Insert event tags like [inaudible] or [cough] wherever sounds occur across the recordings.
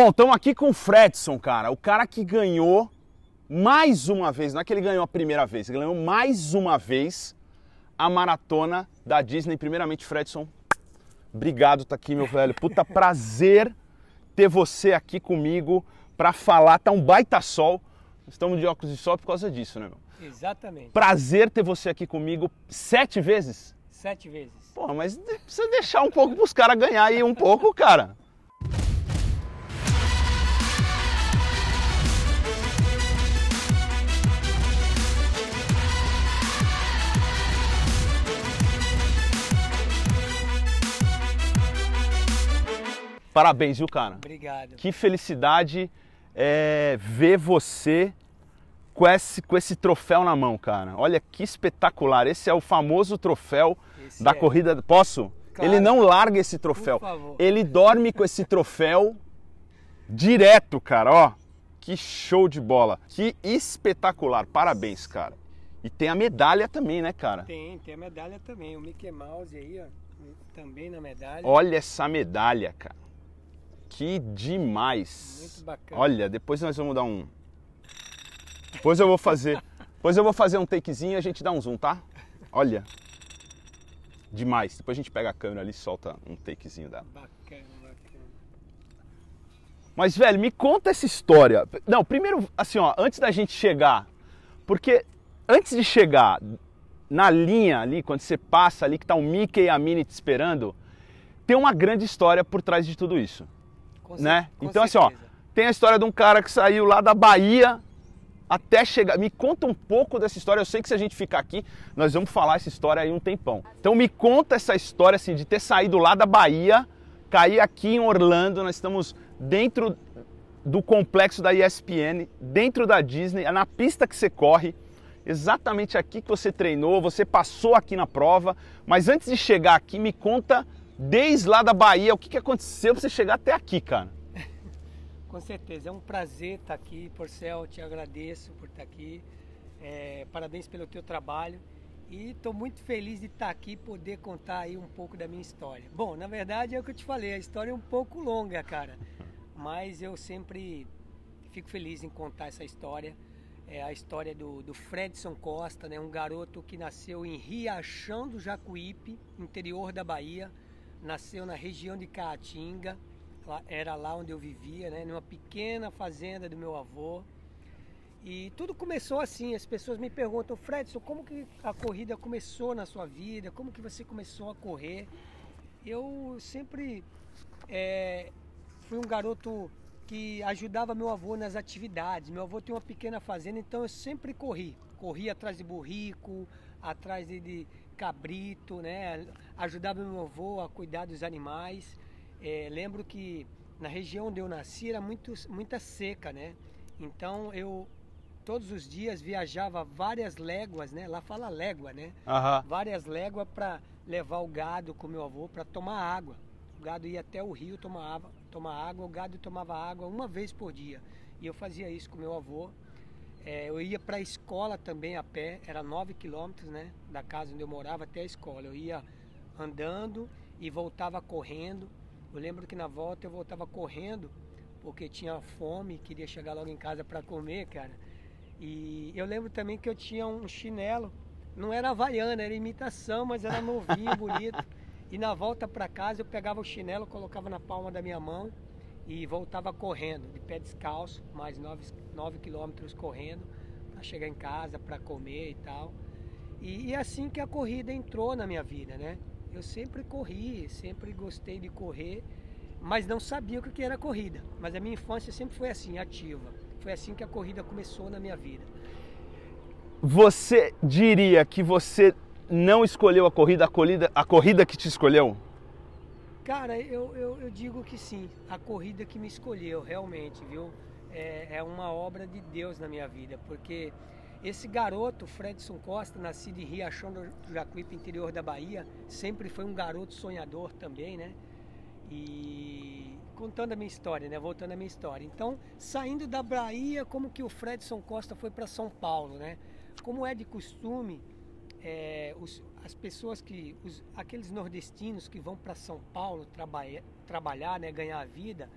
Bom, estamos aqui com o Fredson, cara. O cara que ganhou mais uma vez, não é que ele ganhou a primeira vez, ele ganhou mais uma vez a maratona da Disney. Primeiramente, Fredson, obrigado tá aqui, meu velho. Puta [laughs] prazer ter você aqui comigo para falar. Tá um baita sol. Estamos de óculos de sol por causa disso, né, meu? Exatamente. Prazer ter você aqui comigo sete vezes. Sete vezes. Pô, mas precisa deixar um pouco pros caras ganhar aí um pouco, cara. Parabéns, viu, cara? Obrigado. Que felicidade é, ver você com esse, com esse troféu na mão, cara. Olha que espetacular. Esse é o famoso troféu Esse da é. corrida. Posso? Claro. Ele não larga esse troféu. Por favor. Ele dorme com esse troféu direto, cara. Ó, que show de bola. Que espetacular. Parabéns, cara. E tem a medalha também, né, cara? Tem, tem a medalha também. O Mickey Mouse aí, ó. Também na medalha. Olha essa medalha, cara. Que demais. Muito bacana. Olha, depois nós vamos dar um. Depois eu vou fazer. Depois eu vou fazer um takezinho e a gente dá um zoom, tá? Olha. Demais. Depois a gente pega a câmera ali e solta um takezinho dela. Bacana, bacana. Mas, velho, me conta essa história. Não, primeiro, assim, ó, antes da gente chegar. Porque antes de chegar na linha ali, quando você passa ali, que tá o Mickey e a Minnie te esperando, tem uma grande história por trás de tudo isso. Né? Então, assim, ó, certeza. tem a história de um cara que saiu lá da Bahia até chegar. Me conta um pouco dessa história. Eu sei que se a gente ficar aqui, nós vamos falar essa história aí um tempão. Então, me conta essa história, assim, de ter saído lá da Bahia, cair aqui em Orlando. Nós estamos dentro do complexo da ESPN, dentro da Disney, é na pista que você corre. Exatamente aqui que você treinou, você passou aqui na prova, mas antes de chegar aqui, me conta desde lá da Bahia o que, que aconteceu pra você chegar até aqui, cara. [laughs] Com certeza, é um prazer estar aqui, Porcel, te agradeço por estar aqui. É, parabéns pelo teu trabalho e estou muito feliz de estar aqui e poder contar aí um pouco da minha história. Bom, na verdade é o que eu te falei, a história é um pouco longa, cara, [laughs] mas eu sempre fico feliz em contar essa história. É a história do, do Fredson Costa, né, um garoto que nasceu em Riachão do Jacuípe, interior da Bahia, nasceu na região de Caatinga, era lá onde eu vivia, né, numa pequena fazenda do meu avô. E tudo começou assim, as pessoas me perguntam, Fredson, como que a corrida começou na sua vida? Como que você começou a correr? Eu sempre é, fui um garoto que ajudava meu avô nas atividades. Meu avô tem uma pequena fazenda, então eu sempre corri. Corri atrás de burrico, atrás de, de cabrito, né? Ajudava meu avô a cuidar dos animais. É, lembro que na região onde eu nasci era muito, muita seca, né? Então eu todos os dias viajava várias léguas, né? Lá fala légua, né? Aham. várias léguas para levar o gado com meu avô para tomar água. O gado ia até o rio tomar água, tomar água, o gado tomava água uma vez por dia. E eu fazia isso com meu avô. É, eu ia para a escola também a pé, era 9 quilômetros né, da casa onde eu morava até a escola. Eu ia andando e voltava correndo. Eu lembro que na volta eu voltava correndo porque tinha fome, queria chegar logo em casa para comer, cara. E eu lembro também que eu tinha um chinelo, não era havaiana, era imitação, mas era novinho, [laughs] bonito. E na volta para casa eu pegava o chinelo, colocava na palma da minha mão e voltava correndo, de pé descalço, mais 9 quilômetros correndo, para chegar em casa, para comer e tal. E, e assim que a corrida entrou na minha vida, né? Eu sempre corri, sempre gostei de correr, mas não sabia o que era corrida. Mas a minha infância sempre foi assim, ativa. Foi assim que a corrida começou na minha vida. Você diria que você não escolheu a corrida, a corrida, a corrida que te escolheu? Cara, eu, eu, eu digo que sim, a corrida que me escolheu, realmente, viu? É, é uma obra de Deus na minha vida, porque esse garoto, Fredson Costa, nascido em Riachão do Jacuípe, interior da Bahia, sempre foi um garoto sonhador também, né? E contando a minha história, né? Voltando à minha história. Então, saindo da Bahia, como que o Fredson Costa foi para São Paulo, né? Como é de costume, é, os, as pessoas que, os, aqueles nordestinos que vão para São Paulo trabalha, trabalhar, né, ganhar a vida,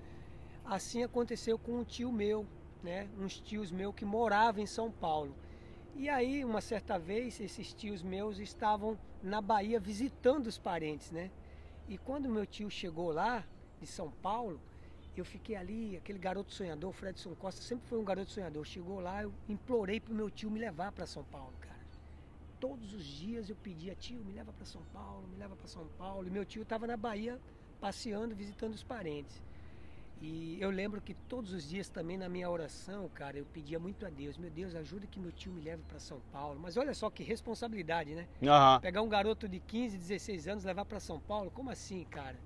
Assim aconteceu com um tio meu, né? Uns tios meus que moravam em São Paulo. E aí, uma certa vez, esses tios meus estavam na Bahia visitando os parentes, né? E quando meu tio chegou lá, de São Paulo, eu fiquei ali, aquele garoto sonhador, Fredson Costa sempre foi um garoto sonhador. Chegou lá, eu implorei pro meu tio me levar para São Paulo, cara. Todos os dias eu pedia, tio, me leva para São Paulo, me leva para São Paulo. E meu tio estava na Bahia passeando, visitando os parentes. E eu lembro que todos os dias também na minha oração, cara, eu pedia muito a Deus, meu Deus, ajuda que meu tio me leve para São Paulo. Mas olha só que responsabilidade, né? Aham. Pegar um garoto de 15, 16 anos, levar para São Paulo, como assim, cara?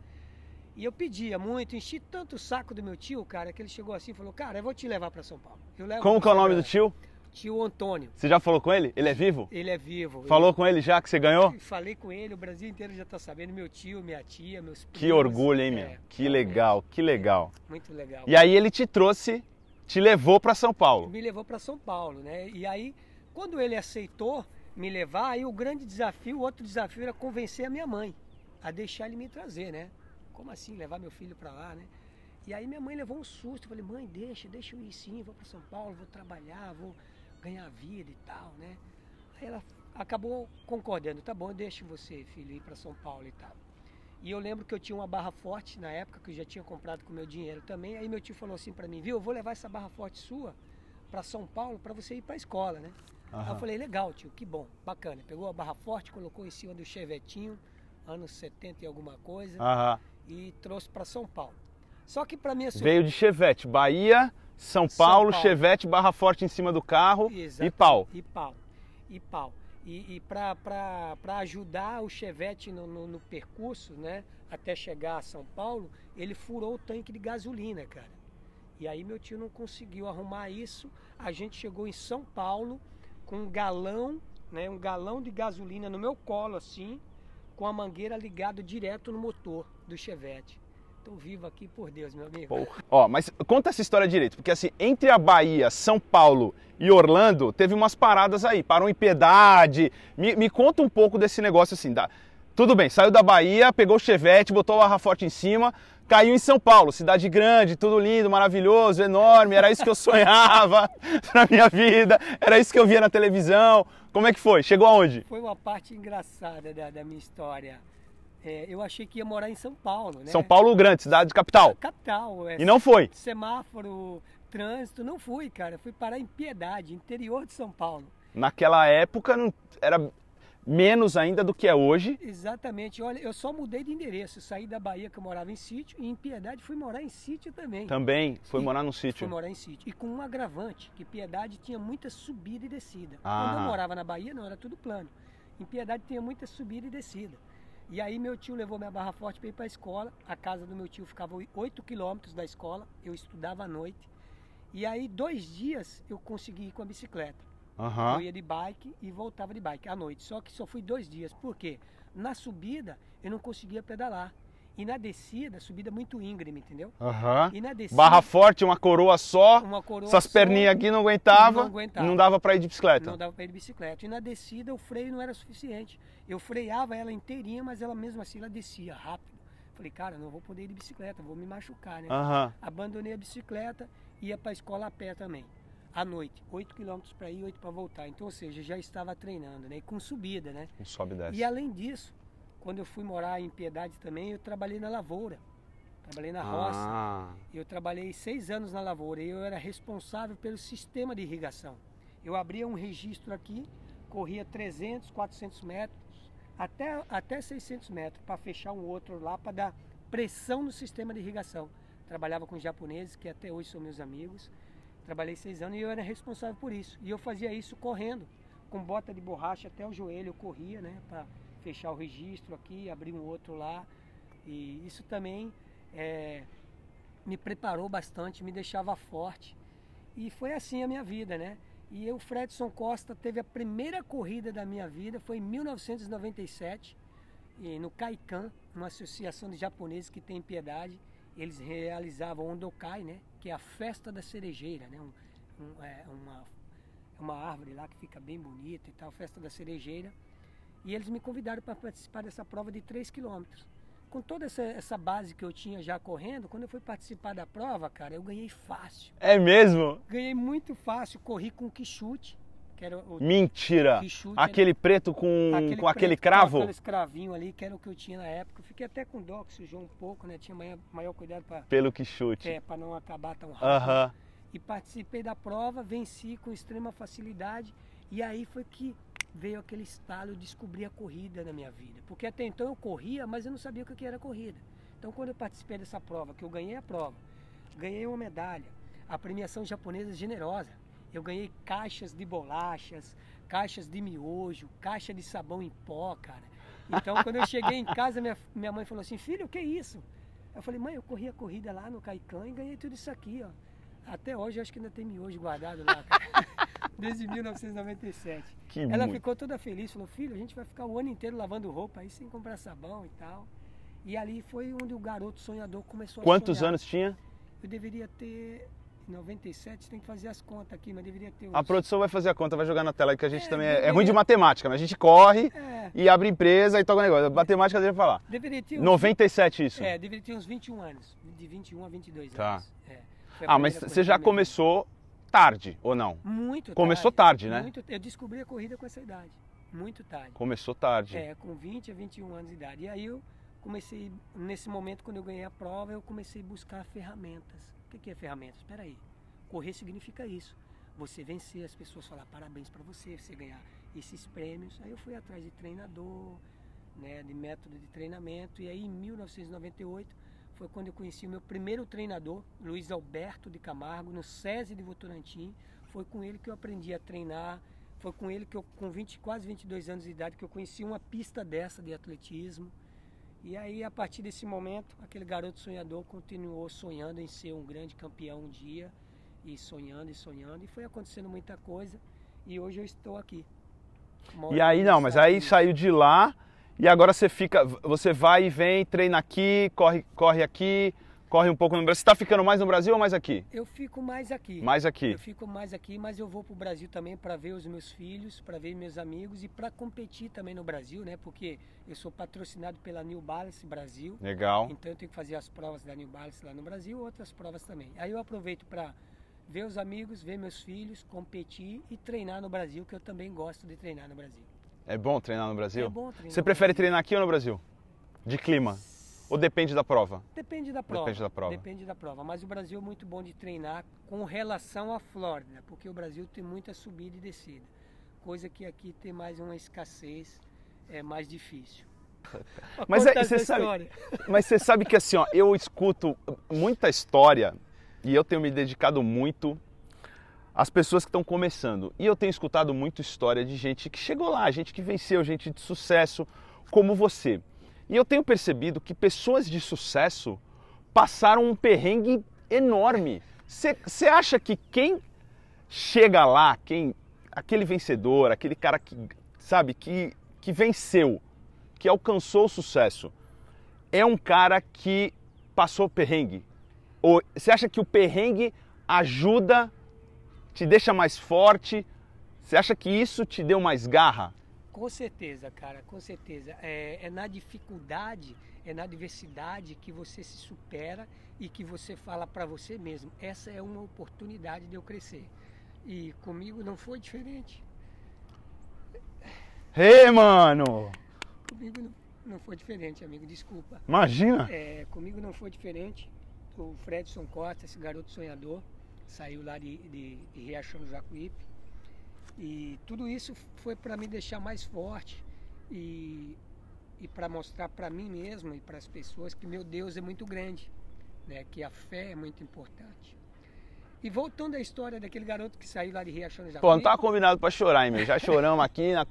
E eu pedia muito, enchi tanto o saco do meu tio, cara, que ele chegou assim e falou: "Cara, eu vou te levar para São Paulo". Eu levo Como que é o nome do tio? Tio Antônio. Você já falou com ele? Ele é vivo? Ele é vivo. Falou com ele já que você ganhou? Falei com ele, o Brasil inteiro já tá sabendo, meu tio, minha tia, meus primos. Que orgulho, hein, É, meu? Que realmente, legal, que legal. Muito legal. E aí ele te trouxe, te levou pra São Paulo. me levou para São Paulo, né? E aí, quando ele aceitou me levar, aí o grande desafio, o outro desafio era convencer a minha mãe a deixar ele me trazer, né? Como assim levar meu filho para lá, né? E aí minha mãe levou um susto, eu falei: "Mãe, deixa, deixa eu ir sim, vou para São Paulo, vou trabalhar, vou ganhar vida e tal, né?" Aí ela acabou concordando, tá bom, deixa você, filho, ir para São Paulo e tal. E eu lembro que eu tinha uma barra forte na época, que eu já tinha comprado com meu dinheiro também. Aí meu tio falou assim para mim, viu, eu vou levar essa barra forte sua para São Paulo para você ir para a escola, né? Aí eu falei, legal, tio, que bom, bacana. Pegou a barra forte, colocou em cima do chevetinho, anos 70 e alguma coisa, e trouxe para São Paulo. Só que para minha sur- Veio de Chevette, Bahia, São São Paulo, Paulo. Chevette, barra forte em cima do carro Exato. e pau. E pau. E pau. E, e para ajudar o Chevette no, no, no percurso, né, até chegar a São Paulo, ele furou o tanque de gasolina, cara. E aí meu tio não conseguiu arrumar isso. A gente chegou em São Paulo com um galão, né, um galão de gasolina no meu colo assim, com a mangueira ligado direto no motor do Chevette. Tô vivo aqui por Deus, meu amigo. Porra. Ó, mas conta essa história direito, porque assim, entre a Bahia, São Paulo e Orlando, teve umas paradas aí, parou em piedade. Me, me conta um pouco desse negócio assim, da... Tudo bem, saiu da Bahia, pegou o Chevette, botou o barra forte em cima, caiu em São Paulo, cidade grande, tudo lindo, maravilhoso, enorme, era isso que eu [laughs] sonhava [laughs] pra minha vida, era isso que eu via na televisão. Como é que foi? Chegou aonde? Foi uma parte engraçada da, da minha história. É, eu achei que ia morar em São Paulo, né? São Paulo grande, cidade capital. Capital. É, E não foi. Semáforo, trânsito, não fui, cara. Fui parar em Piedade, interior de São Paulo. Naquela época não era menos ainda do que é hoje. Exatamente. Olha, eu só mudei de endereço. Saí da Bahia, que eu morava em sítio, e em Piedade fui morar em sítio também. Também foi E- morar Fui sítio. morar em sítio. E com um agravante, que Piedade tinha muita subida e descida. Ah. Quando eu morava na Bahia, não, era tudo plano. Em Piedade tinha muita subida e descida. E aí meu tio levou minha barra forte para ir para a escola. A casa do meu tio ficava 8 quilômetros da escola. Eu estudava à noite. E aí, dois dias, eu consegui ir com a bicicleta. Aham. Eu ia de bike e voltava de bike à noite. Só que só fui dois dias. Por quê? Na subida, eu não conseguia pedalar. E na descida, subida muito íngreme, entendeu? Aham. E na descida, Barra forte, uma coroa só. uma coroa Essas só, perninhas aqui não aguentava. Não aguentava. Não dava pra ir de bicicleta. Não dava para ir de bicicleta. E na descida o freio não era suficiente. Eu freava ela inteirinha, mas ela mesmo assim ela descia rápido. Falei, cara, não vou poder ir de bicicleta, vou me machucar, né? Aham. Abandonei a bicicleta e ia para a escola a pé também. À noite, 8 quilômetros para ir, 8 para voltar. Então, ou seja, já estava treinando, né? E com subida, né? Um sobe e desce. E além disso, quando eu fui morar em Piedade também, eu trabalhei na lavoura. Trabalhei na roça. Ah. Eu trabalhei seis anos na lavoura e eu era responsável pelo sistema de irrigação. Eu abria um registro aqui, corria 300, 400 metros, até, até 600 metros, para fechar um outro lá, para dar pressão no sistema de irrigação. Trabalhava com japoneses, que até hoje são meus amigos. Trabalhei seis anos e eu era responsável por isso. E eu fazia isso correndo, com bota de borracha até o joelho, eu corria, né, para fechar o registro aqui, abrir um outro lá. E isso também é, me preparou bastante, me deixava forte. E foi assim a minha vida, né? E eu, Fredson Costa, teve a primeira corrida da minha vida, foi em 1997, e no Kaikan, uma associação de japoneses que tem em Piedade. Eles realizavam Ondokai, né? Que é a festa da cerejeira, né? Um, um, é, uma, é uma árvore lá que fica bem bonita e tal, festa da cerejeira. E eles me convidaram para participar dessa prova de 3 quilômetros. com toda essa, essa base que eu tinha já correndo, quando eu fui participar da prova, cara, eu ganhei fácil. É mesmo? Ganhei muito fácil, corri com quichute, que era o Mentira! quichute. Aquele preto com aquele, com aquele cravo? Com aquele cravinho ali, que era o que eu tinha na época. Eu fiquei até com dó, que sujou um pouco, né? Tinha maior, maior cuidado para Pelo que chute. é, pra não acabar tão rápido. Aham. E participei da prova, venci com extrema facilidade. E aí foi que veio aquele estalo, eu descobri a corrida na minha vida. Porque até então eu corria, mas eu não sabia o que era corrida. Então quando eu participei dessa prova, que eu ganhei a prova, ganhei uma medalha, a premiação japonesa é generosa. Eu ganhei caixas de bolachas, caixas de miojo, caixa de sabão em pó, cara. Então quando eu cheguei em casa, minha, minha mãe falou assim, filho, o que é isso? Eu falei, mãe, eu corri a corrida lá no Caicã e ganhei tudo isso aqui, ó. Até hoje acho que ainda tem miojo guardado lá, cara. [laughs] Desde 1997. Que Ela muito. ficou toda feliz, falou, filho, a gente vai ficar o ano inteiro lavando roupa aí sem comprar sabão e tal. E ali foi onde o garoto sonhador começou Quantos a sonhar. anos tinha? Eu deveria ter. Em 97, tem que fazer as contas aqui, mas deveria ter uns... A produção vai fazer a conta, vai jogar na tela aí, que a gente É, também é, é deveria- ruim de matemática, mas a gente corre É, e abre empresa e toca o negócio. Matemática eu falar. deveria ter uns... 97 isso. É, deveria ter uns 21 anos. De 21 a 22 Tá. anos. É, Ah, mas você já começou tarde, ou não? Muito Começou tarde, né? Muito, eu descobri a corrida com essa idade. Muito tarde. Começou tarde. É, com 20 a 21 anos de idade. E aí eu comecei, nesse momento, quando eu ganhei a prova, eu comecei a buscar ferramentas. O que que é ferramentas? Espera aí. Correr significa isso. Você vencer, as pessoas falar parabéns para você, você ganhar esses prêmios. Aí eu fui atrás de treinador, né, de método de treinamento. E aí em 1998 foi quando eu conheci o meu primeiro treinador, Luiz Alberto de Camargo, no SESI de Votorantim. Foi com ele que eu aprendi a treinar. Foi com ele que eu, com 20, quase 22 anos de idade, que eu conheci uma pista dessa de atletismo. E aí, a partir desse momento, aquele garoto sonhador continuou sonhando em ser um grande campeão um dia, e sonhando e sonhando, e foi acontecendo muita coisa, e hoje eu estou aqui. E aí não, mas aí saiu de lá e agora você fica, você vai e vem, treina aqui, corre, corre aqui, corre um pouco no Brasil. Você tá ficando mais no Brasil ou mais aqui? Eu fico mais aqui. Mais aqui. Eu fico mais aqui, mas eu vou para o Brasil também para ver os meus filhos, para ver meus amigos e para competir também no Brasil, né? Porque eu sou patrocinado pela New Balance Brasil. Legal. Então eu tenho que fazer as provas da New Balance lá no Brasil, outras provas também. Aí eu aproveito para ver os amigos, ver meus filhos, competir e treinar no Brasil, que eu também gosto de treinar no Brasil. É bom treinar no Brasil? É bom treinar Você prefere treinar aqui ou no Brasil? De clima? Ou depende da prova? Depende da prova. Depende da prova. Depende da prova. Mas o Brasil é muito bom de treinar com relação à Flórida, porque o Brasil tem muita subida e descida. Coisa que aqui tem mais uma escassez, é mais difícil. [laughs] Mas é- você sabe-. [laughs] Mas você sabe que assim, ó, eu escuto muita história e eu tenho me dedicado muito às pessoas que estão começando. E eu tenho escutado muito história de gente que chegou lá, gente que venceu, gente de sucesso, como você. E eu tenho percebido que pessoas de sucesso passaram um perrengue enorme. Você acha que quem chega lá, quem aquele vencedor, aquele cara que sabe que que venceu, que alcançou o sucesso, é um cara que passou perrengue? Ou você acha que o perrengue ajuda, te deixa mais forte? Você acha que isso te deu mais garra? Com certeza, cara, com certeza. É, é na dificuldade, é na adversidade que você se supera e que você fala para você mesmo: essa é uma oportunidade de eu crescer. E comigo não foi diferente. Ei, mano! Comigo não, não foi diferente, amigo, desculpa. Imagina! É, comigo não foi diferente. O Fredson Costa, esse garoto sonhador, saiu lá de, de, de Riachão do Jacuípe. E tudo isso foi para me deixar mais forte e, e para mostrar para mim mesmo e para as pessoas que meu Deus é muito grande, né? que a fé é muito importante. E voltando à história daquele garoto que saiu lá de Riachão Jacuípe. Pô, não tava combinado pra chorar, hein, meu? Já choramos aqui na-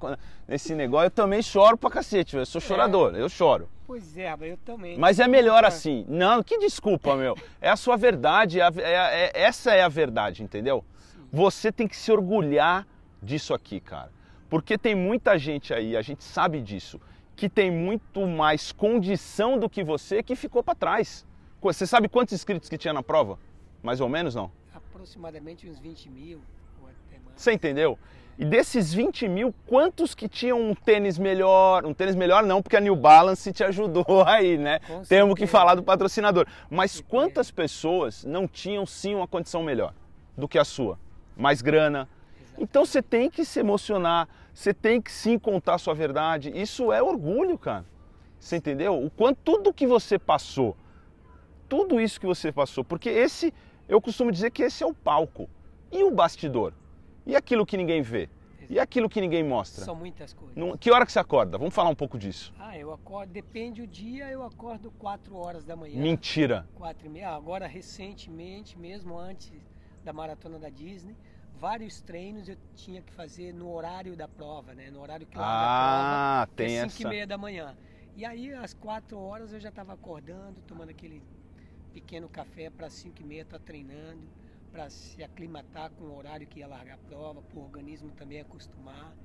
nesse negócio. Eu também choro pra cacete, eu sou chorador, eu choro. Pois é, mas eu também. Mas é melhor Desculpa. assim. Não, que desculpa, meu. É a sua verdade, é é- é- essa é a verdade, entendeu? Você tem que se orgulhar disso aqui, cara. Porque tem muita gente aí, a gente sabe disso, que tem muito mais condição do que você que ficou pra trás. Você sabe quantos inscritos que tinha na prova? Mais ou menos, não? Aproximadamente uns 20 mil. Você entendeu? E desses 20 mil, quantos que tinham um tênis melhor? Um tênis melhor não, porque a New Balance te ajudou [laughs] aí, né? Temos que falar do patrocinador. Mas quantas pessoas não tinham sim uma condição melhor do que a sua? Mais grana. Então você tem que se emocionar, você tem que sim contar a sua verdade. Isso é orgulho, cara. Você entendeu? O quanto tudo que você passou, tudo isso que você passou, porque esse, eu costumo dizer que esse é o palco. E o bastidor? E aquilo que ninguém vê? E aquilo que ninguém mostra? São muitas coisas. Não- que hora que você acorda? Vamos falar um pouco disso. Ah, eu acordo, depende o dia, eu acordo 4 horas da manhã. Mentira. Quatro e meia. Ah, agora, recentemente, mesmo antes da maratona da Disney, vários treinos eu tinha que fazer no horário da prova, né? No horário que eu Ah, a prova, que tem é 5 e essa. meia da manhã. E aí, às 4 horas, eu já estava acordando, tomando aquele pequeno café para 5 e meia, tá treinando, para se aclimatar com o horário que ia largar a prova, para o organismo também acostumar.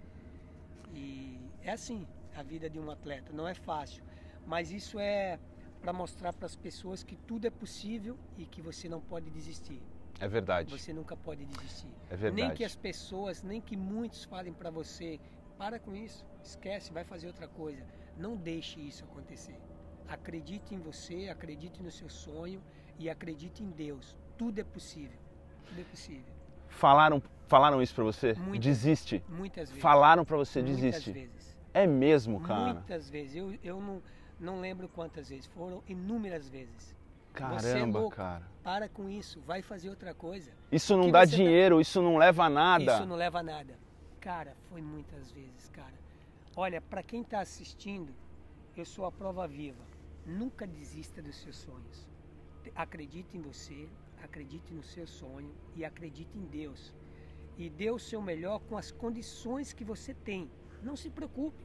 E é assim a vida de um atleta, não é fácil, mas isso é para mostrar para as pessoas que tudo é possível e que você não pode desistir. É verdade. Você nunca pode desistir. É verdade. Nem que as pessoas, nem que muitos falem para você, para com isso, esquece, vai fazer outra coisa. Não deixe isso acontecer. Acredite em você, acredite no seu sonho e acredite em Deus. Tudo é possível. Tudo é possível. Falaram, falaram isso pra você? Muitas- Desiste. Muitas vezes. Falaram pra você Muitas desiste. vezes. É mesmo, cara. Muitas vezes. Eu, eu não, não lembro quantas vezes. Foram inúmeras vezes. Você é Caramba, louco. cara. Para com isso, vai fazer outra coisa. Isso não dá tá- dinheiro, isso não leva a nada. Isso não leva a nada. Cara, foi muitas vezes, cara. Olha, para quem está assistindo, eu sou a prova viva. Nunca desista dos seus sonhos. Te- Acredite em você, acredite no seu sonho e acredite em Deus. E dê o seu melhor com as condições que você tem. Não se preocupe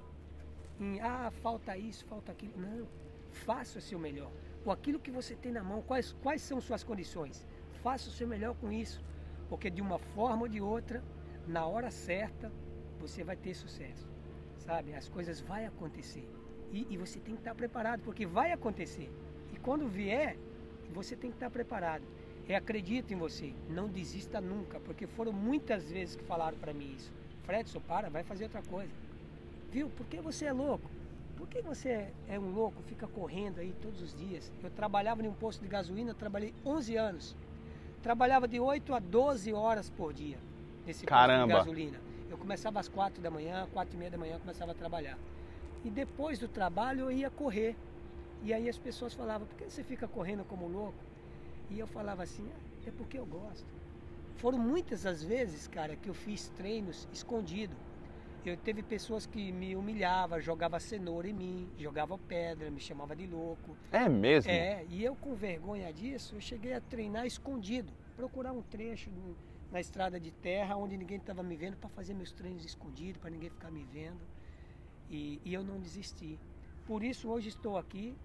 em, ah, falta isso, falta aquilo. Não. Faça o seu melhor. Com aquilo que você tem na mão, quais, quais são suas condições? Faça o seu melhor com isso. Porque de uma forma ou de outra, na hora certa, você vai ter sucesso. Sabe? As coisas vão acontecer. E, e você tem que estar preparado, porque vai acontecer. E quando vier, você tem que estar preparado. É acredito em você, não desista nunca, porque foram muitas vezes que falaram para mim isso. Fredson, para, vai fazer outra coisa. Viu? Por que você é louco? Por que você é um louco, fica correndo aí todos os dias? Eu trabalhava em um posto de gasolina, trabalhei 11 anos. Trabalhava de 8 a 12 horas por dia nesse Caramba. posto de gasolina. Eu começava às 4 da manhã, 4 e meia da manhã eu começava a trabalhar. E depois do trabalho eu ia correr. E aí as pessoas falavam, por que você fica correndo como louco? E eu falava assim, "Ah, é porque eu gosto. Foram muitas as vezes, cara, que eu fiz treinos escondido. Eu teve pessoas que me humilhavam, jogava cenoura em mim, jogava pedra, me chamava de louco. É mesmo? É, e eu com vergonha disso, eu cheguei a treinar escondido, procurar um trecho no- na estrada de terra onde ninguém estava me vendo para fazer meus treinos escondidos, para ninguém ficar me vendo. E, e eu não desisti. Por isso hoje estou aqui,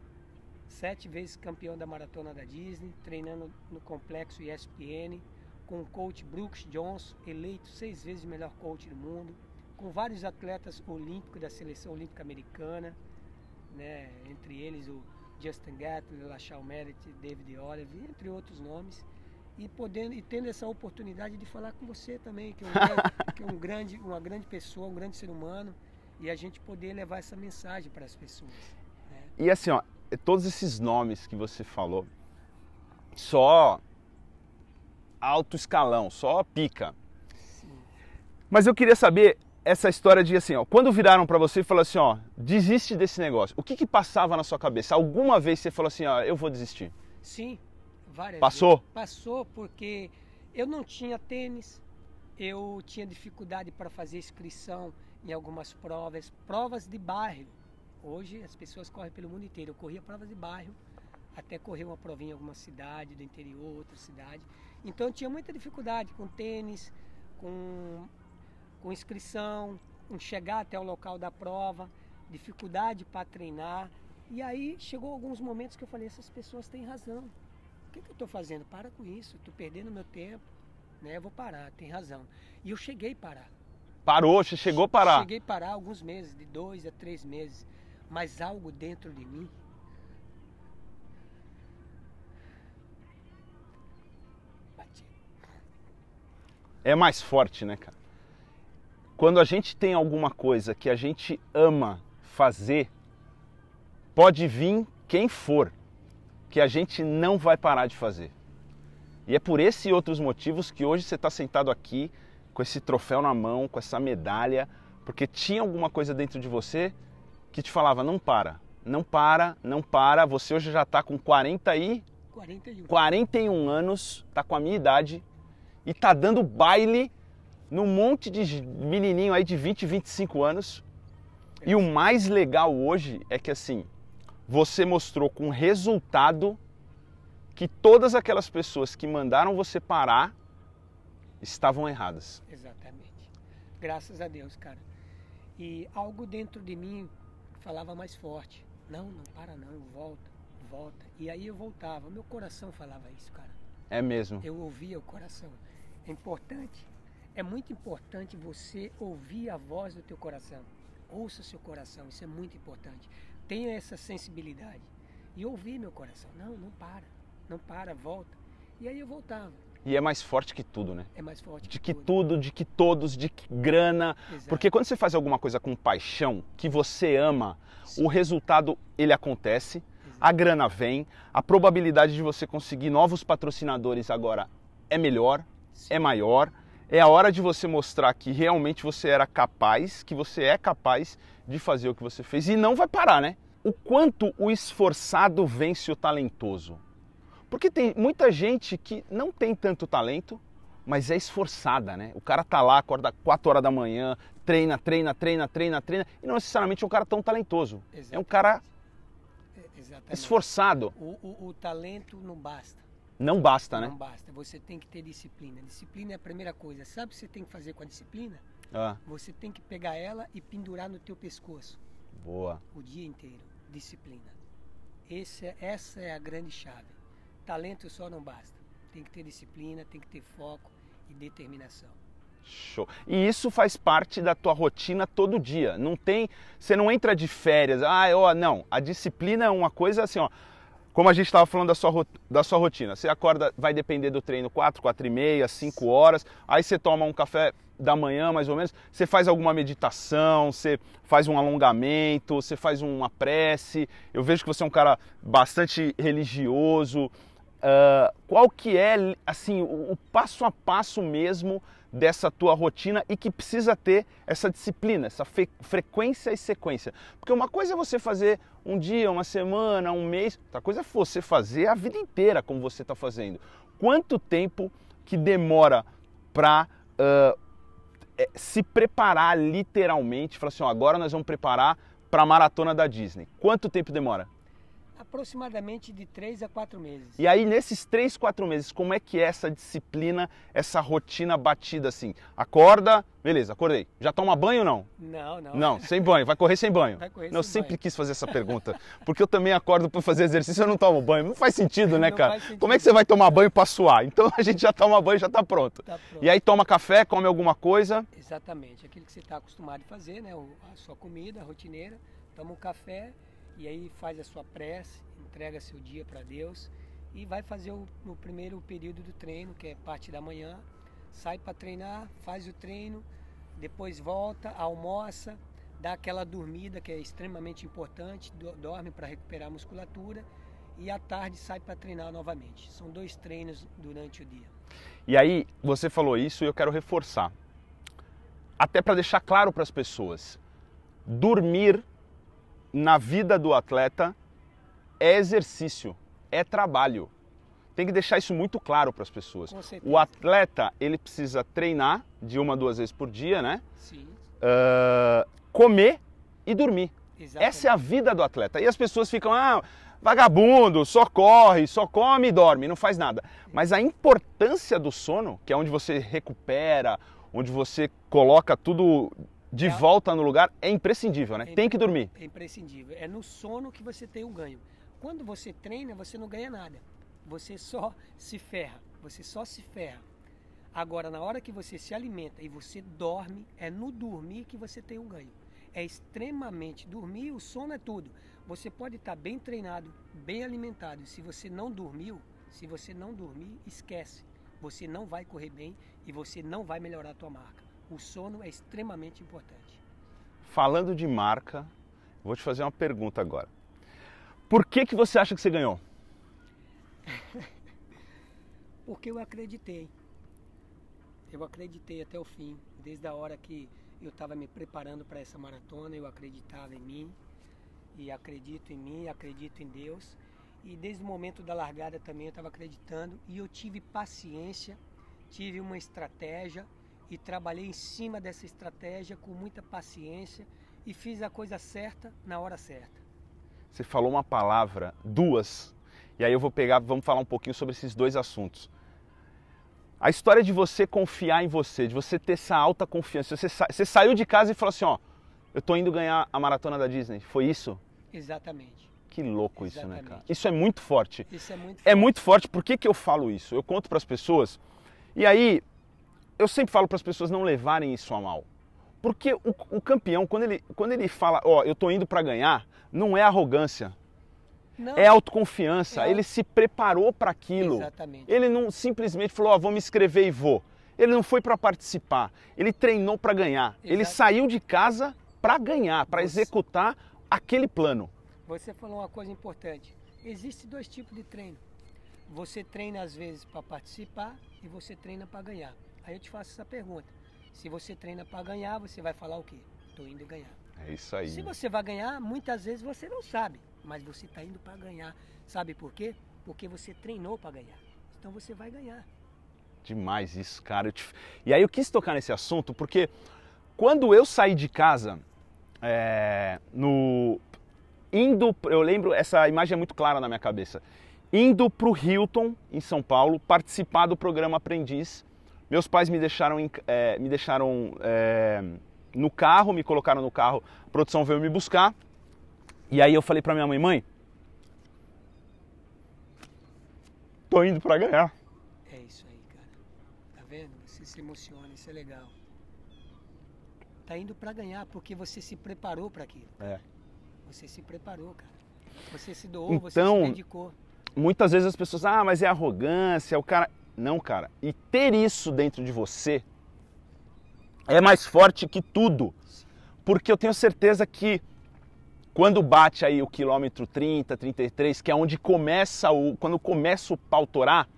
sete vezes campeão da maratona da Disney, treinando no complexo ESPN, com o coach Brooks Johnson, eleito seis vezes melhor coach do mundo, com vários atletas olímpicos da seleção olímpica americana, né, entre eles o Justin Gatlin, Lachal Merritt, David Olive, entre outros nomes, e podendo e tendo essa oportunidade de falar com você também, que é, um grande, que é um grande, uma grande pessoa, um grande ser humano, e a gente poder levar essa mensagem para as pessoas. né? E assim, ó, todos esses nomes que você falou, só alto escalão, só pica. Mas eu queria saber essa história de assim, ó, quando viraram pra você e falaram assim, ó, desiste desse negócio. O que que passava na sua cabeça? Alguma vez você falou assim, ó, eu vou desistir? Sim, várias Passou? vezes. Passou porque eu não tinha tênis, eu tinha dificuldade para fazer inscrição em algumas provas, provas de bairro. Hoje as pessoas correm pelo mundo inteiro. Eu corria provas de bairro, até correr uma provinha em alguma cidade do interior, outra cidade. Então eu tinha muita dificuldade com tênis, com, com inscrição, com chegar até o local da prova, dificuldade para treinar. E aí chegou alguns momentos que eu falei, essas pessoas têm razão. O que, que eu estou fazendo? Para com isso, estou perdendo meu tempo, né? Eu vou parar, tem razão. E eu cheguei a parar. Parou, você chegou a parar. Cheguei a parar alguns meses, de dois a três meses. Mas algo dentro de mim batia. É mais forte, né, cara? quando a gente tem alguma coisa que a gente ama fazer, pode vir quem for, que a gente não vai parar de fazer. E é por esse e outros motivos que hoje você está sentado aqui com esse troféu na mão, com essa medalha, porque tinha alguma coisa dentro de você que te falava: não para, não para, não para. Você hoje já está com 40 e 41. 41 anos, está com a minha idade e está dando baile num monte de menininho aí de 20, 25 anos. E o mais legal hoje é que assim, você mostrou com resultado que todas aquelas pessoas que mandaram você parar estavam erradas. Exatamente. Graças a Deus, cara. E algo dentro de mim falava mais forte. Não, não para não, volta, volta. E aí eu voltava. Meu coração falava isso, cara. É mesmo. Eu ouvia o coração. É importante. É muito importante você ouvir a voz do teu coração. Ouça seu coração, isso é muito importante. Tenha essa sensibilidade. E ouvir meu coração. Não, não para. Não para, volta. E aí eu voltava. E é mais forte que tudo, né? É mais forte De que tudo, de que todos, de que grana. Exato. Porque quando você faz alguma coisa com paixão, que você ama, o resultado ele acontece, a grana vem, a probabilidade de você conseguir novos patrocinadores agora é melhor, é maior. É a hora de você mostrar que realmente você era capaz, que você é capaz de fazer o que você fez e não vai parar, né? O quanto o esforçado vence o talentoso. Porque tem muita gente que não tem tanto talento, mas é esforçada, né? O cara tá lá, acorda 4 horas da manhã, treina, treina, treina, treina, treina, e não necessariamente é um cara tão talentoso. É um cara É, Exatamente. esforçado. O, o- o talento não basta. Não basta, né? Não basta. Você tem que ter disciplina. Disciplina é a primeira coisa. Sabe o que você tem que fazer com a disciplina? Ah, Você tem que pegar ela e pendurar no teu pescoço boa. o dia inteiro. Disciplina. Esse é- essa é a grande chave. Talento só não basta. Tem que ter disciplina, tem que ter foco e determinação. Show. E isso faz parte da tua rotina todo dia. Não tem, você não entra de férias. Ah, ó, não. A disciplina é uma coisa assim, ó. Como a gente estava falando da sua, da sua rotina. Você acorda, vai depender do treino 4, 4 e meia, 5 horas. Aí você toma um café da manhã, mais ou menos. Você faz alguma meditação, você faz um alongamento, você faz uma prece. Eu vejo que você é um cara bastante religioso. Ah, qual que é assim o, o passo a passo mesmo dessa tua rotina e que precisa ter essa disciplina, essa frequência e sequência? Porque uma coisa é você fazer um dia, uma semana, um mês, outra coisa é você fazer a vida inteira como você está fazendo. Quanto tempo que demora para se preparar literalmente? Falar assim, ó, agora nós vamos preparar para a maratona da Disney. Quanto tempo demora? Aproximadamente de 3 a 4 meses. E aí, nesses três, quatro meses, como é que é essa disciplina, essa rotina batida assim? Acorda, beleza, acordei. Já toma banho ou não? Não, não. Não, sem banho, vai correr sem banho. Vai correr não, eu sem sempre banho. quis fazer essa pergunta, porque eu também acordo para fazer exercício eu não tomo banho. Não faz sentido, né, Não cara? sentido. Como é que você vai tomar banho para suar? Então a gente já toma banho, já tá pronto. Tá pronto. E aí toma café, come alguma coisa. Exatamente, aquilo que você está acostumado a fazer, né? A sua comida rotineira, toma um café e aí faz a sua prece, entrega seu dia para Deus e vai fazer o, o primeiro período do treino, que é parte da manhã, sai para treinar, faz o treino, depois volta, almoça, dá aquela dormida que é extremamente importante, do- dorme para recuperar a musculatura e à tarde sai para treinar novamente. São dois treinos durante o dia. E aí, você falou isso e eu quero reforçar. Até para deixar claro para as pessoas. Dormir na vida do atleta é exercício, é trabalho. Tem que deixar isso muito claro para as pessoas. O atleta, ele precisa treinar de uma, duas vezes por dia, né? Sim, Ah, comer e dormir. exatamente. Essa é a vida do atleta. E as pessoas ficam, ah, vagabundo, só corre, só come e dorme, não faz nada. Mas a importância do sono, que é onde você recupera, onde você coloca tudo de É. volta no lugar, é imprescindível, né? É Tem que dormir. É imprescindível. É no sono que você tem o ganho. Quando você treina, você não ganha nada. Você só se ferra. Você só se ferra. Agora, na hora que você se alimenta e você dorme, é no dormir que você tem um ganho. É extremamente dormir, o sono é tudo. Você pode estar bem treinado, bem alimentado. Se você não dormiu, se você não dormir, esquece. Você não vai correr bem e você não vai melhorar a tua marca. O sono é extremamente importante. Falando de marca, vou te fazer uma pergunta agora. Por que, que você acha que você ganhou? [laughs] Porque eu acreditei. Eu acreditei até o fim. Desde a hora que eu estava me preparando para essa maratona, eu acreditava em mim. E acredito em mim, acredito em Deus. E desde o momento da largada também eu estava acreditando. E eu tive paciência, tive uma estratégia e trabalhei em cima dessa estratégia com muita paciência e fiz a coisa certa na hora certa. Você falou uma palavra, duas, e aí eu vou pegar, vamos falar um pouquinho sobre esses dois assuntos. A história de você confiar em você, de você ter essa alta confiança. Você, sa você saiu de casa e falou assim, ó, eu tô indo ganhar a maratona da Disney. Foi isso? Exatamente. Que louco Exatamente. isso, né, cara? Isso é muito forte. Isso é muito forte. É muito forte. Por que, que eu falo isso? Eu conto para as pessoas e aí eu sempre falo para as pessoas não levarem isso a mal. Porque o, o, campeão, quando ele, quando ele fala, ó, eu tô indo para ganhar, não é arrogância. Não. É autoconfiança. É. Ele se preparou para aquilo. Exatamente. Ele não simplesmente falou, ó, vou me inscrever e vou. Ele não foi para participar. Ele treinou para ganhar. Ele saiu de casa para ganhar, para executar aquele plano. Você falou uma coisa importante. Existem dois tipos de treino. Você treina às vezes para participar e você treina para ganhar. Aí eu te faço essa pergunta. Se você treina para ganhar, você vai falar o quê? Estou indo ganhar. É isso aí. Se você vai ganhar, muitas vezes você não sabe, mas você está indo para ganhar. Sabe por quê? Porque você treinou para ganhar. Então você vai ganhar. Demais isso, cara. Te... E aí eu quis tocar nesse assunto porque quando eu saí de casa, é, no indo, eu lembro, essa imagem é muito clara na minha cabeça. Indo para o Hilton, em São Paulo, participar do programa Aprendiz meus pais me deixaram, é, me deixaram é, no carro, me colocaram no carro, a produção veio me buscar. E aí eu falei pra minha mãe, mãe, tô indo pra ganhar. É isso aí, cara. Tá vendo? Você se emociona, isso é legal. Tá indo pra ganhar porque você se preparou para aquilo. É. Você se preparou, cara. Você se doou, então, você se dedicou. Muitas vezes as pessoas, ah, mas é arrogância, o cara. Não, cara. E ter isso dentro de você é mais forte que tudo. Porque eu tenho certeza que quando bate aí o quilômetro 30, 33, que é onde começa o. Quando começa o pau torar,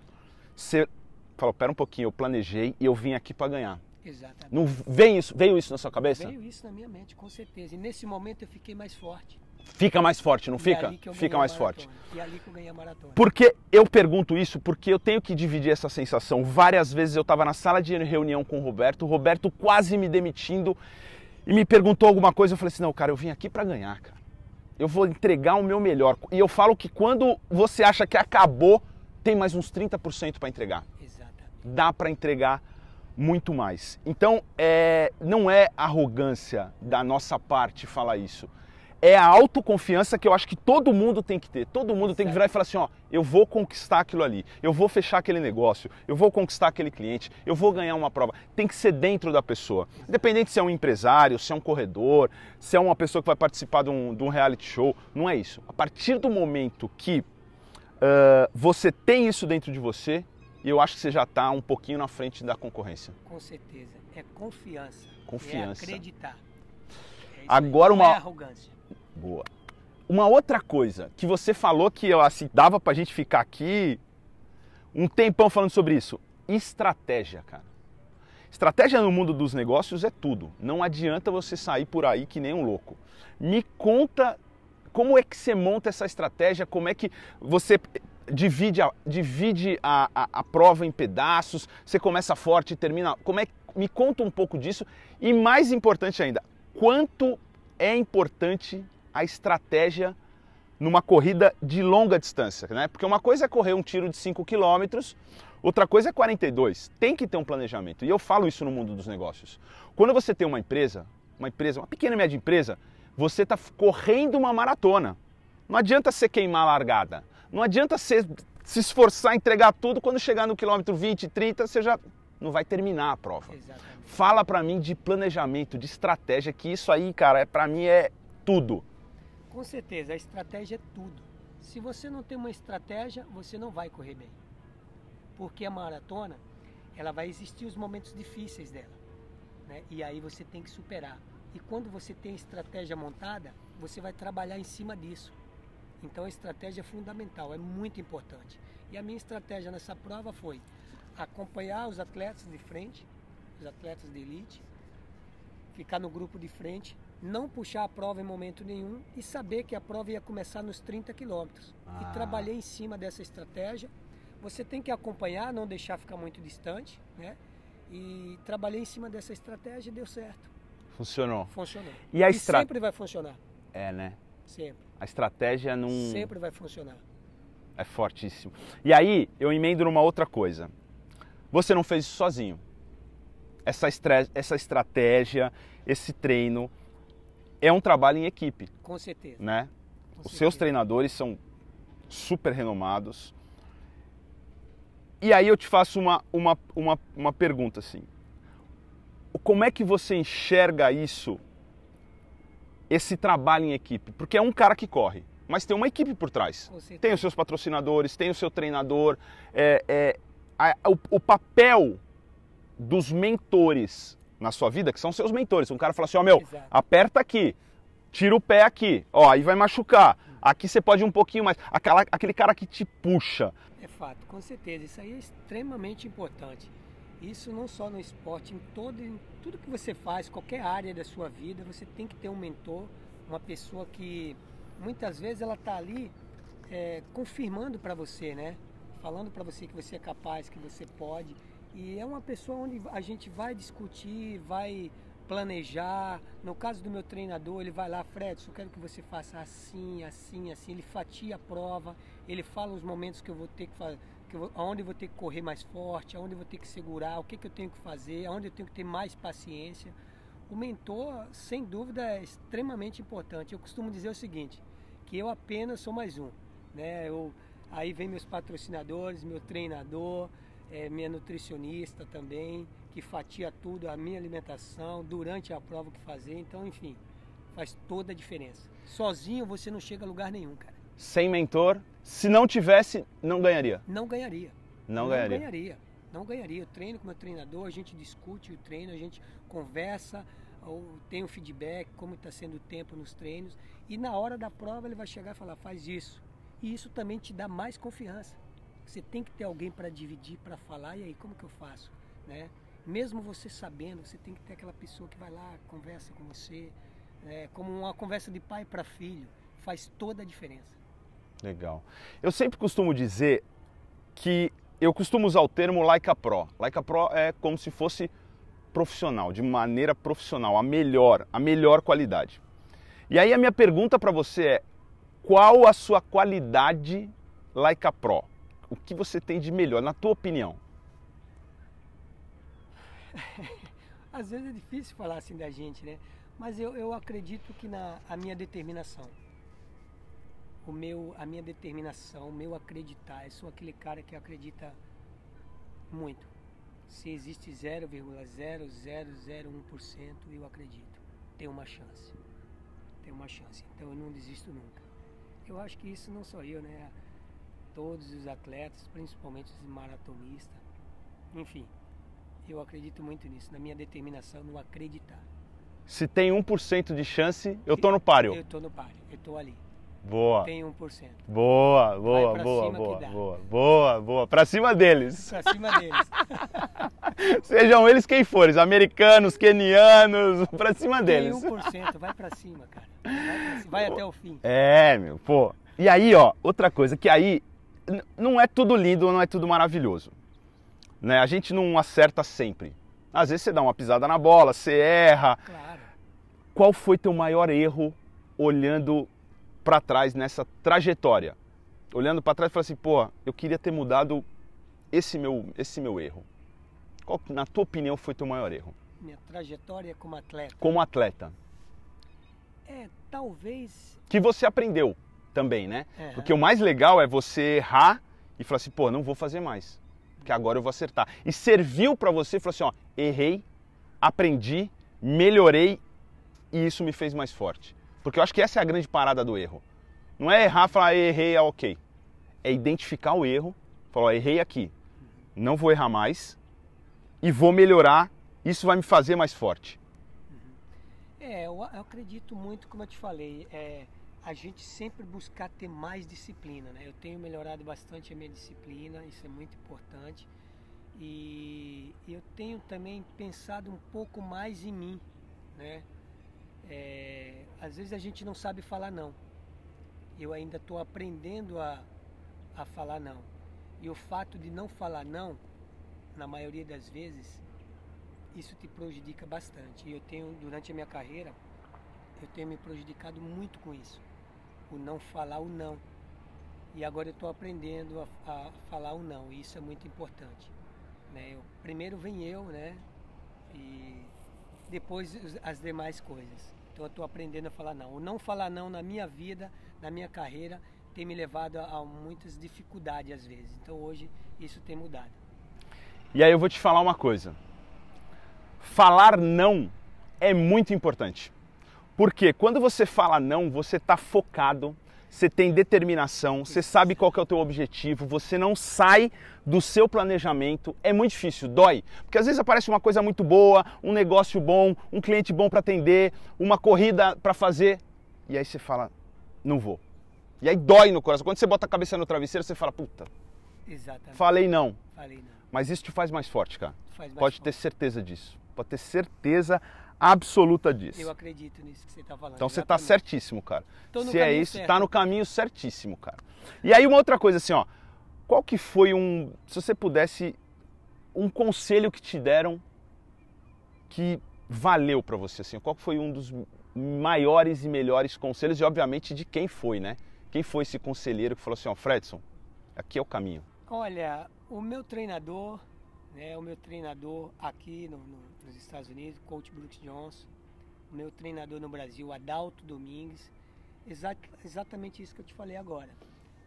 você fala, pera um pouquinho, eu planejei e eu vim aqui para ganhar. Exatamente. Não veio isso, veio isso na sua cabeça? Veio isso na minha mente, com certeza. E nesse momento eu fiquei mais forte. Fica mais forte, não e fica? Fica mais forte. E ali que eu ganhei a maratona. Porque eu pergunto isso porque eu tenho que dividir essa sensação. Várias vezes eu estava na sala de reunião com o Roberto, o Roberto quase me demitindo e me perguntou alguma coisa. Eu falei assim: não, cara, eu vim aqui para ganhar, cara. Eu vou entregar o meu melhor. E eu falo que quando você acha que acabou, tem mais uns 30% para entregar. Exatamente. Dá para entregar muito mais. Então, é, não é arrogância da nossa parte falar isso é a autoconfiança que eu acho que todo mundo tem que ter. Todo mundo tem que virar e falar assim: ó, eu vou conquistar aquilo ali, eu vou fechar aquele negócio, eu vou conquistar aquele cliente, eu vou ganhar uma prova. Tem que ser dentro da pessoa. Independente se é um empresário, se é um corredor, se é uma pessoa que vai participar de um, de um reality show, não é isso. A partir do momento que uh, você tem isso dentro de você, eu acho que você já está um pouquinho na frente da concorrência. Com certeza. É confiança. Confiança. É acreditar. É Agora uma. Não é arrogância. Boa. Uma outra coisa que você falou que assim, dava pra gente ficar aqui um tempão falando sobre isso. Estratégia, cara. Estratégia no mundo dos negócios é tudo. Não adianta você sair por aí que nem um louco. Me conta como é que você monta essa estratégia, como é que você divide a, divide a, a, a prova em pedaços, você começa forte e termina. Como é, me conta um pouco disso e mais importante ainda, quanto é importante a estratégia numa corrida de longa distância, né? Porque uma coisa é correr um tiro de 5 km, outra coisa é 42. Tem que ter um planejamento. E eu falo isso no mundo dos negócios. Quando você tem uma empresa, uma empresa, uma pequena e média empresa, você está correndo uma maratona. Não adianta você queimar a largada. Não adianta você se esforçar, entregar tudo, quando chegar no quilômetro 20, 30, você já não vai terminar a prova. Exatamente. Fala para mim de planejamento, de estratégia, que isso aí, cara, é para mim é tudo. Com certeza, a estratégia é tudo. Se você não tem uma estratégia, você não vai correr bem. Porque a maratona, ela vai existir os momentos difíceis dela. Né? E aí você tem que superar. E quando você tem estratégia montada, você vai trabalhar em cima disso. Então a estratégia é fundamental, é muito importante. E a minha estratégia nessa prova foi acompanhar os atletas de frente, os atletas de elite, ficar no grupo de frente, não puxar a prova em momento nenhum e saber que a prova ia começar nos 30 quilômetros. Ah. E trabalhei em cima dessa estratégia. Você tem que acompanhar, não deixar ficar muito distante, né? E trabalhei em cima dessa estratégia e deu certo. Funcionou. Funcionou. E a E estra... sempre vai funcionar. É, né? Sempre. A estratégia não Sempre vai funcionar. é fortíssimo. E aí, eu emendo numa outra coisa. Você não fez isso sozinho. Essa, estre... essa estratégia, esse treino é um trabalho em equipe, Com certeza. né? com Os seus certeza. treinadores são super renomados. E aí eu te faço uma, uma, uma, uma pergunta assim. Como é que você enxerga isso, esse trabalho em equipe? Porque é um cara que corre, mas tem uma equipe por trás. Tem os seus patrocinadores, tem o seu treinador. É, é, a- o, o papel dos mentores na sua vida, que são seus mentores. Um cara fala assim, ó meu, Exato. aperta aqui, tira o pé aqui, ó, aí vai machucar. Aqui você pode ir um pouquinho mais. Aquela, aquele cara que te puxa. É fato, com certeza. Isso aí é extremamente importante. Isso não só no esporte, em todo, em tudo que você faz, qualquer área da sua vida, você tem que ter um mentor, uma pessoa que muitas vezes ela está ali é, confirmando para você, né? Falando para você que você é capaz, que você pode. E é uma pessoa onde a gente vai discutir, vai planejar. No caso do meu treinador, ele vai lá, Fred, eu quero que você faça assim, assim, assim. Ele fatia a prova, ele fala os momentos que eu vou ter que fazer, eu aonde eu vou ter que correr mais forte, aonde eu vou ter que segurar, o que, que eu tenho que fazer, aonde eu tenho que ter mais paciência. O mentor, sem dúvida, é extremamente importante. Eu costumo dizer o seguinte, que eu apenas sou mais um. Né? Eu, aí vem meus patrocinadores, meu treinador, é, minha nutricionista também, que fatia tudo, a minha alimentação, durante a prova que fazer. Então, enfim, faz toda a diferença. Sozinho você não chega a lugar nenhum, cara. Sem mentor, se não tivesse, não ganharia. Não ganharia. Não, ganharia. ganharia. Não ganharia. Eu treino com meu treinador, a gente discute o treino, a gente conversa, ou tem um feedback, como está sendo o tempo nos treinos. E na hora da prova ele vai chegar e falar, faz isso. E isso também te dá mais confiança. Você tem que ter alguém para dividir, para falar, e aí, como que eu faço? Né? Mesmo você sabendo, você tem que ter aquela pessoa que vai lá, conversa com você, né? como uma conversa de pai para filho, faz toda a diferença. Legal. Eu sempre costumo dizer que eu costumo usar o termo like a pro. Like a pro é como se fosse profissional, de maneira profissional, a melhor, a melhor qualidade. E aí a minha pergunta para você é: qual a sua qualidade like a pro? O que você tem de melhor, na tua opinião? [laughs] Às vezes é difícil falar assim da gente, né? Mas eu, eu acredito que na a minha determinação, o meu, a minha determinação, o meu acreditar, eu sou aquele cara que acredita muito. Se existe 0,0001%, eu acredito. Tem uma chance. Tem uma chance. Então eu não desisto nunca. Eu acho que isso não sou eu, né? Todos os atletas, principalmente os maratonistas. Enfim, eu acredito muito nisso, na minha determinação, no acreditar. Se tem 1% de chance, eu tô no páreo. Eu tô no páreo, eu tô ali. Boa. Tem 1%. Boa, boa, boa, boa, boa, boa, boa. Pra cima deles. Pra cima deles. [laughs] Sejam eles quem forem, americanos, quenianos, [laughs] pra cima Tem deles. 1%, vai pra cima, cara. Vai, pra cima, vai até o fim. É, meu, pô. E aí, ó, outra coisa, que aí não é tudo lindo, não é tudo maravilhoso. Né? A gente não acerta sempre. Às vezes você dá uma pisada na bola, você erra. Claro. Qual foi teu maior erro olhando pra trás nessa trajetória? Olhando pra trás e falando assim, pô, eu queria ter mudado esse meu, esse meu erro. Qual, na tua opinião, foi teu maior erro? Minha trajetória como atleta. Como atleta. É, talvez. Que você aprendeu também, né? Porque o mais legal é você errar e falar assim, pô, não vou fazer mais. Porque agora eu vou acertar. E serviu pra você, falou assim, ó, errei, aprendi, melhorei e isso me fez mais forte. Porque eu acho que essa é a grande parada do erro. Não é errar e falar, errei, é ok. É identificar o erro, falar, ó, errei aqui, não vou errar mais e vou melhorar isso vai me fazer mais forte. É, eu, eu acredito muito, como eu te falei, é, a gente sempre buscar ter mais disciplina, né? Eu tenho melhorado bastante a minha disciplina, isso é muito importante. E eu tenho também pensado um pouco mais em mim, né? É, às vezes a gente não sabe falar não. Eu ainda estou aprendendo a, a falar não. E o fato de não falar não, na maioria das vezes, isso te prejudica bastante. E eu tenho, durante a minha carreira, eu tenho me prejudicado muito com isso. O não falar o não. E agora eu estou aprendendo a, a, falar o não. E isso é muito importante. Né? Eu, primeiro vem eu, né? E depois as demais coisas. Então eu estou aprendendo a falar não. O não falar não na minha vida, na minha carreira, tem me levado a, a muitas dificuldades às vezes. Então hoje isso tem mudado. E aí eu vou te falar uma coisa. Falar não é muito importante. Porque quando você fala não, você está focado, você tem determinação, você sabe qual é o teu objetivo, você não sai do seu planejamento. É muito difícil, dói. Porque às vezes aparece uma coisa muito boa, um negócio bom, um cliente bom para atender, uma corrida para fazer, e aí você fala, não vou. E aí dói no coração. Quando você bota a cabeça no travesseiro, você fala, puta. Exatamente. Falei não. Falei não. Mas isso te faz mais forte, cara. Faz mais Pode forte. ter certeza disso. Pode ter certeza absoluta disso. Eu acredito nisso que você está falando. Então você tá exatamente. certíssimo, cara. Se é isso, certo. tá no caminho certíssimo, cara. E aí uma outra coisa assim, ó. Qual que foi um, se você pudesse um conselho que te deram que valeu pra você assim? Qual foi um dos maiores e melhores conselhos e obviamente de quem foi, né? Quem foi esse conselheiro que falou assim, ó, Fredson, aqui é o caminho. Olha, o meu treinador, né, o meu treinador aqui no- no- nos Estados Unidos, Coach Brooks Johnson, o meu treinador no Brasil, Adalto Domingues, exa- exatamente isso que eu te falei agora.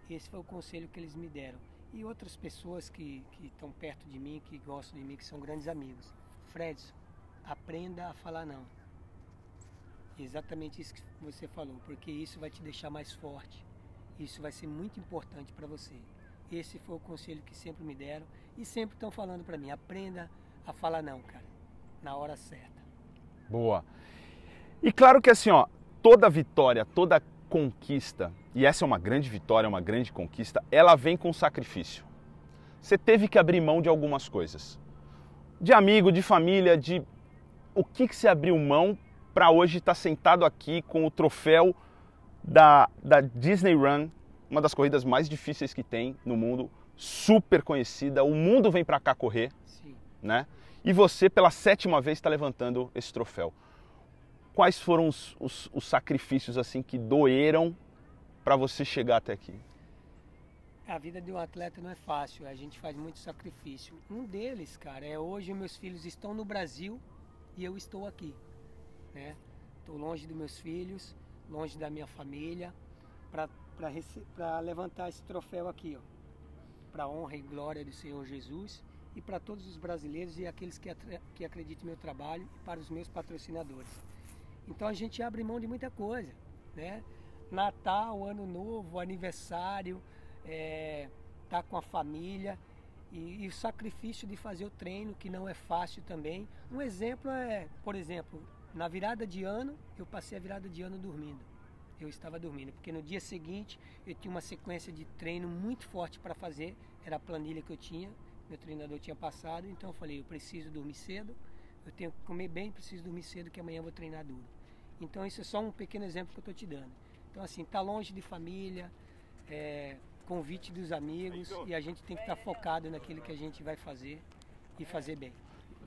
Esse foi o conselho que eles me deram. E outras pessoas que estão perto de mim, que gostam de mim, que são grandes amigos. Fredson, aprenda a falar não. Exatamente isso que você falou, porque isso vai te deixar mais forte. Isso vai ser muito importante para você. Esse foi o conselho que sempre me deram e sempre estão falando para mim: aprenda a falar não, cara, na hora certa. Boa. E claro que assim, ó, toda vitória, toda conquista, e essa é uma grande vitória, uma grande conquista, ela vem com sacrifício. Você teve que abrir mão de algumas coisas. De amigo, de família, de o que, que você abriu mão para hoje estar sentado aqui com o troféu da, da Disney Run, uma das corridas mais difíceis que tem no mundo, super conhecida, o mundo vem para cá correr Sim. né? E você, pela sétima vez, está levantando esse troféu. Quais foram os, os- os sacrifícios assim que doeram para você chegar até aqui? A vida de um atleta não é fácil, a gente faz muito sacrifício. Um deles, cara, é hoje meus filhos estão no Brasil e eu estou aqui, né? Estou longe dos meus filhos, longe da minha família, para levantar esse troféu aqui, ó, para honra e glória do Senhor Jesus e para todos os brasileiros e aqueles que, que acreditam no meu trabalho e para os meus patrocinadores. Então a gente abre mão de muita coisa, né? Natal, Ano Novo, aniversário, é, tá com a família e, e o sacrifício de fazer o treino que não é fácil também. Um exemplo é, por exemplo, na virada de ano eu passei a virada de ano dormindo. Eu estava dormindo porque no dia seguinte eu tinha uma sequência de treino muito forte para fazer, era a planilha que eu tinha, meu treinador tinha passado, então eu falei eu preciso dormir cedo, eu tenho que comer bem, preciso dormir cedo que amanhã eu vou treinar duro. Então isso é só um pequeno exemplo que eu estou te dando. Então assim, tá longe de família, é, convite dos amigos e a gente tem que estar focado naquilo que a gente vai fazer e fazer bem.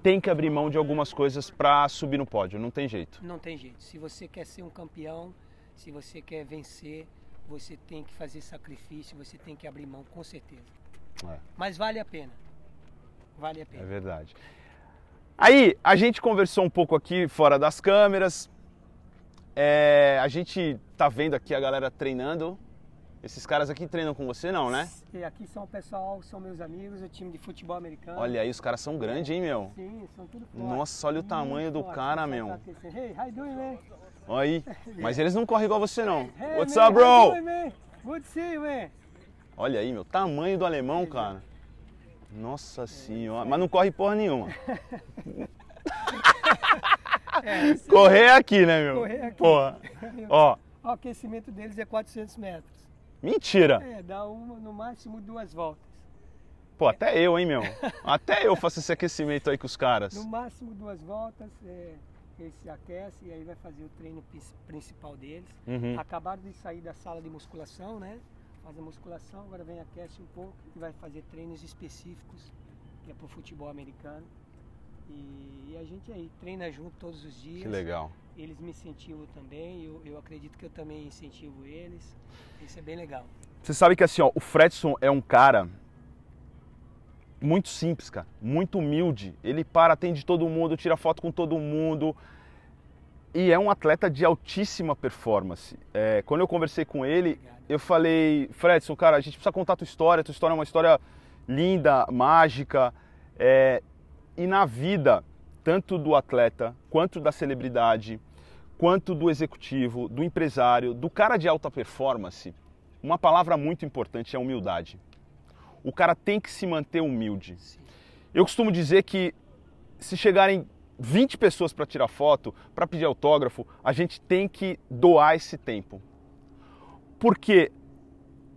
Tem que abrir mão de algumas coisas para subir no pódio, não tem jeito. Não tem jeito. Se você quer ser um campeão, se você quer vencer, você tem que fazer sacrifício, você tem que abrir mão, com certeza. É. Mas vale a pena. Vale a É pena. verdade. Aí, a gente conversou um pouco aqui fora das câmeras. É, a gente tá vendo aqui a galera treinando. Esses caras aqui treinam com você, não, né? E aqui são o pessoal, são meus amigos, o time de futebol americano. Olha aí, os caras são grandes, hein, meu? Sim, são tudo forte. Nossa, olha o Muito tamanho do forte. cara, meu. tá Hey, how you doing, man? Olha aí. Mas eles não correm igual você, não. Hey, What's man, up, bro? doing, man? Good to see you, man. Olha aí, meu. Tamanho do alemão, cara. Nossa senhora. Mas não corre porra nenhuma. [laughs] É, Correr é aqui, né, meu? Correr aqui. Porra. Ó, O aquecimento deles é 400 metros. mentira. É, dá uma, no máximo duas voltas. Pô, até eu, hein, meu? Até eu faço esse aquecimento aí com os caras. No máximo duas voltas, é, eles se aquecem e aí vai fazer o treino principal deles. Uhum. Acabaram de sair da sala de musculação, né? Faz a musculação, agora vem aquece um pouco e vai fazer treinos específicos, que é pro futebol americano. E, e a gente aí treina junto todos os dias. Que legal. Eles me incentivam também, eu, eu acredito que eu também incentivo eles. Isso é bem legal. Você sabe que assim, ó, o Fredson é um cara muito simples, cara, muito humilde. Ele para, atende todo mundo, tira foto com todo mundo e é um atleta de altíssima performance. É, quando eu conversei com ele, eu falei, Fredson, cara, a gente precisa contar a tua história. Tua história é uma história linda, mágica. é, e na vida, tanto do atleta, quanto da celebridade, quanto do executivo, do empresário, do cara de alta performance, uma palavra muito importante é humildade. O cara tem que se manter humilde. Sim. Eu costumo dizer que se chegarem 20 pessoas para tirar foto, para pedir autógrafo, a gente tem que doar esse tempo. Porque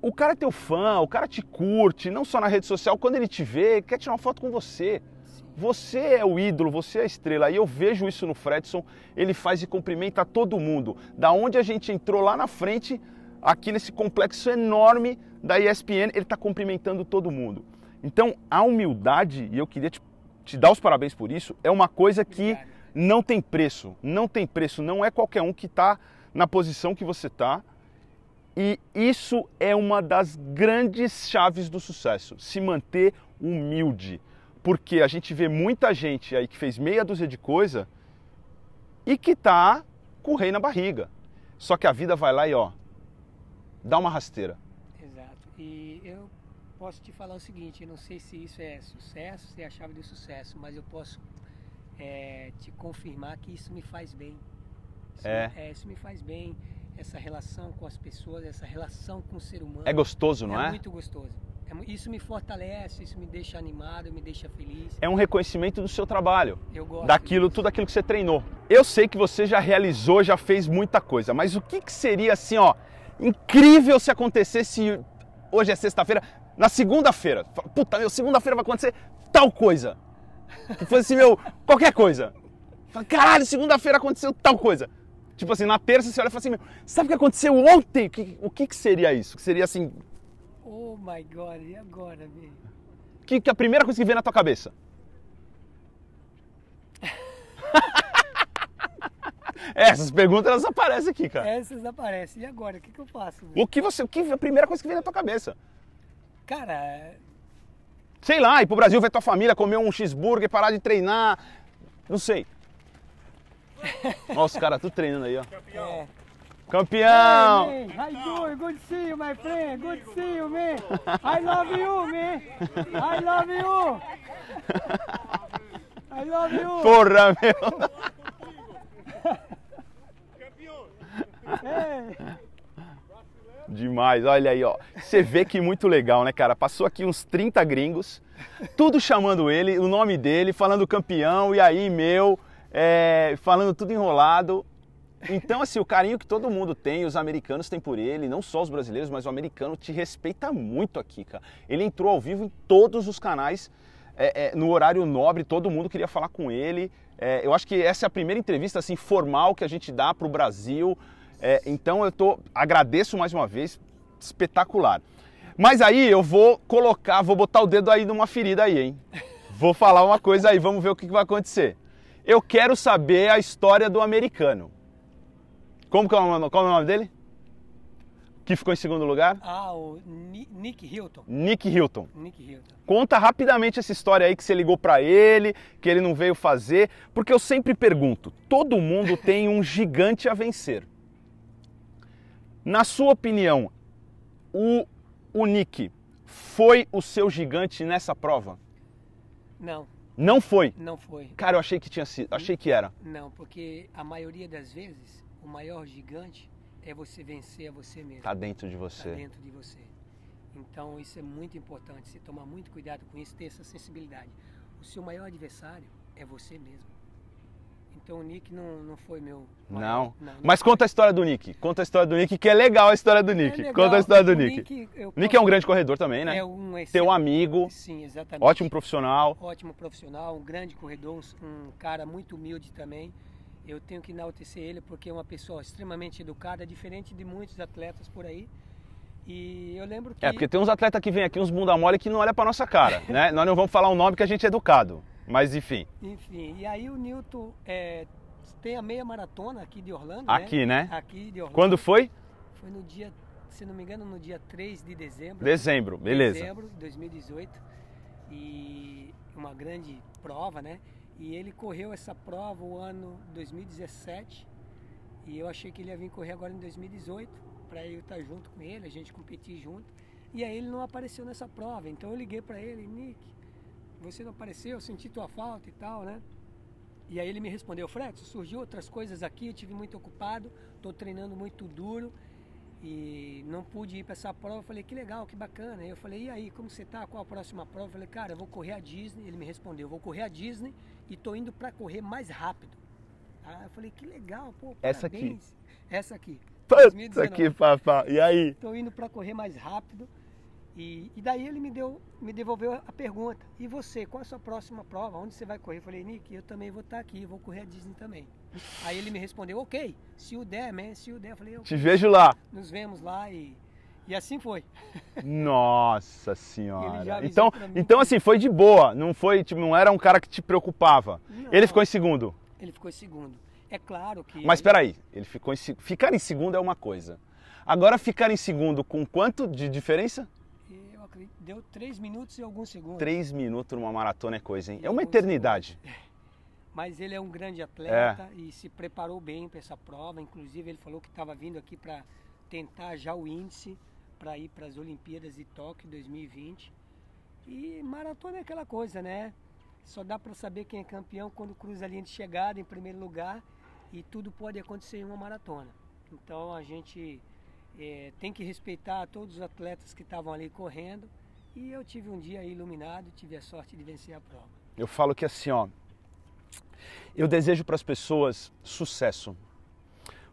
o cara é teu fã, o cara te curte, não só na rede social, quando ele te vê, quer tirar uma foto com você. Sim. Você é o ídolo, você é a estrela. E eu vejo isso no Fredson, ele faz e cumprimenta todo mundo. Da onde a gente entrou lá na frente, aqui nesse complexo enorme da ESPN, ele está cumprimentando todo mundo. Então, a humildade, e eu queria te, te dar os parabéns por isso, é uma coisa que não tem preço. Não tem preço. Não é qualquer um que está na posição que você está. E isso é uma das grandes chaves do sucesso, se manter humilde. Porque a gente vê muita gente aí que fez meia dúzia de coisa e que tá com o rei na barriga. Só que a vida vai lá e ó, dá uma rasteira. E eu posso te falar o seguinte, eu não sei se isso é sucesso, se é a chave do sucesso, mas eu posso é, te confirmar que isso me faz bem. Isso É. Me, isso me faz bem, essa relação com as pessoas, essa relação com o ser humano. É gostoso, não é? muito gostoso. É isso me fortalece, isso me deixa animado, me deixa feliz. É um reconhecimento do seu trabalho. Eu gosto daquilo, disso. tudo aquilo que você treinou. Eu sei que você já realizou, já fez muita coisa, mas o que, que seria assim, ó, incrível se acontecesse hoje é sexta-feira, na segunda-feira, puta, meu, segunda-feira vai acontecer tal coisa. Que fosse assim, meu, qualquer coisa. Fala, Caralho, segunda-feira aconteceu tal coisa. Tipo assim, na terça você olha e fala assim, meu, sabe o que aconteceu ontem? O que, o que, que seria isso? Que seria assim, Oh my God, e agora, meu? que, que a primeira coisa que vem na tua cabeça? [laughs] Essas perguntas elas aparecem aqui, cara. Essas aparecem. E agora, o que, que eu faço? meu? O que você, o que a primeira coisa que vem na tua cabeça? Cara, Sei lá, ir pro Brasil ver tua família, comer um cheeseburger, parar de treinar, não sei. Olha os caras tudo treinando aí, ó. é. Campeão! Hey, man? Good to see you, my friend. Good to see you, man. I love you, man. I love you. [laughs] I love you. Porra, meu! Hey. Demais, olha aí, ó. Você vê que muito legal, né, cara? Passou aqui uns 30 gringos, tudo chamando ele, o nome dele, falando campeão, e aí, meu, é, falando tudo enrolado. Então, assim, o carinho que todo mundo tem, os americanos têm por ele, não só os brasileiros, mas o americano te respeita muito aqui, cara. Ele entrou ao vivo em todos os canais, é, é, no horário nobre, todo mundo queria falar com ele. É, eu acho que essa é a primeira entrevista, assim, formal que a gente dá pro Brasil. É, então, eu tô, agradeço mais uma vez, espetacular. Mas aí eu vou colocar, vou botar o dedo aí numa ferida aí, hein? Vou falar uma coisa aí, vamos ver o que que vai acontecer. Eu quero saber a história do americano. Como que é o nome, qual é o nome dele? Que ficou em segundo lugar? Ah, o Ni- Nick Hilton. Nick Hilton. Nick Hilton. Conta rapidamente essa história aí que você ligou pra ele, que ele não veio fazer, porque eu sempre pergunto, todo mundo [laughs] tem um gigante a vencer. Na sua opinião, o, o Nick foi o seu gigante nessa prova? Não, Não foi. não foi. Cara, eu achei que tinha sido, achei que era. Não, porque a maioria das vezes o maior gigante é você vencer a você mesmo. Tá dentro de você. dentro de você. Então isso é muito importante, você tomar muito cuidado com isso, ter essa sensibilidade. O seu maior adversário é você mesmo. Então o Nick não, não foi meu. Não. não Mas conta a história do Nick. Conta a história do Nick, que é legal a história do Nick. É legal. Conta a história do Nick. eu Nick é um grande corredor também, né? É um Teu amigo, Sim, exatamente. ótimo profissional. Ótimo profissional, um grande corredor, um cara muito humilde também. Eu tenho que enaltecer ele porque é uma pessoa extremamente educada, diferente de muitos atletas por aí. E eu lembro que. É, porque tem uns atletas que vêm aqui, uns bunda mole, que não olham pra nossa cara, [laughs] né? Nós não vamos falar um nome que a gente é educado. Mas enfim, Enfim, e aí o Newton é, tem a meia maratona aqui de Orlando. Aqui, né? Aqui de Orlando. quando foi? Foi no dia, se não me engano, no dia 3 de dezembro. Dezembro, beleza. Dezembro de 2018. E uma grande prova, né? E ele correu essa prova o ano 2017. E eu achei que ele ia vir correr agora em 2018, para eu estar junto com ele, a gente competir junto. E aí ele não apareceu nessa prova. Então eu liguei para ele, Nick, você não apareceu, eu senti tua falta e tal, né? E aí ele me respondeu, Fred, surgiu outras coisas aqui, eu tive muito ocupado, estou treinando muito duro e não pude ir para essa prova. Eu falei, que legal, que bacana. Eu falei, e aí, como você tá? Qual a próxima prova? Eu falei, cara, eu vou correr a Disney. Ele me respondeu, vou correr a Disney e tô indo para correr mais rápido. Ah, eu falei, que legal, pô, Essa aqui. parabéns. Essa aqui. Puta 2019. que papá. E aí? Estou indo para correr mais rápido. E, e daí ele me deu, me devolveu a pergunta. E você, qual a sua próxima prova? Onde você vai correr? Eu falei, Nick, eu também vou estar aqui, vou correr a Disney também. Aí ele me respondeu, ok, se o der, man, se o der. Eu falei, Te ok, vejo lá. nos vemos lá e, e assim foi. Nossa Ele senhora. Então, então assim, foi de boa. Não foi, tipo, não era um cara que te preocupava. Não. Ele ficou em segundo. Ele ficou em segundo. É claro que. Mas peraí, ele ficou em Ficar em segundo é uma coisa. Agora ficar em segundo com quanto de diferença? Deu três minutos e alguns segundos. Três minutos numa maratona é coisa, hein? E É uma eternidade. Mas ele é um grande atleta É. e se preparou bem para essa prova. Inclusive, ele falou que estava vindo aqui para tentar já o índice para ir para as Olimpíadas de Tóquio 2020. E maratona é aquela coisa, né? Só dá para saber quem é campeão quando cruza a linha de chegada em primeiro lugar e tudo pode acontecer em uma maratona. Então a gente eh, tem que respeitar todos os atletas que estavam ali correndo. E eu tive um dia iluminado, tive a sorte de vencer a prova. Eu falo que assim, ó, eu desejo para as pessoas sucesso.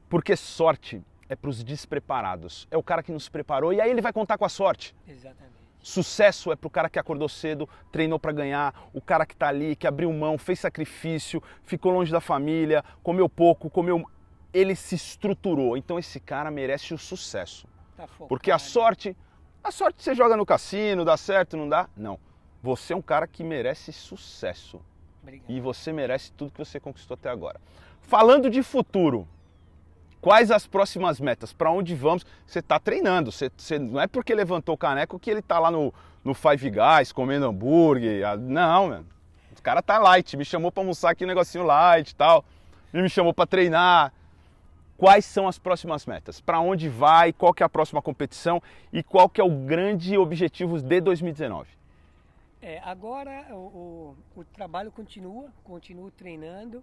Porque sorte é para os despreparados. É o cara que nos preparou e aí ele vai contar com a sorte. Exatamente. Sucesso é pro cara que acordou cedo, treinou para ganhar, o cara que tá ali, que abriu mão, fez sacrifício, ficou longe da família, comeu pouco, comeu. Ele se estruturou. Então esse cara merece o sucesso. Tá. Porque a sorte, a sorte você joga no cassino, dá certo, não dá? Não. Você é um cara que merece sucesso. Obrigado. E você merece tudo que você conquistou até agora. Falando de futuro, quais as próximas metas? Para onde vamos? Você está treinando. Você, você- não é porque levantou o caneco que ele está lá no, no Five Guys comendo hambúrguer. Não, mano. O cara tá light. Me chamou para almoçar aqui um negocinho light e tal. Ele me chamou para treinar. Quais são as próximas metas? Para onde vai? Qual que é a próxima competição? E qual que é o grande objetivo de 2019? É, agora o, o, o trabalho continua, continuo treinando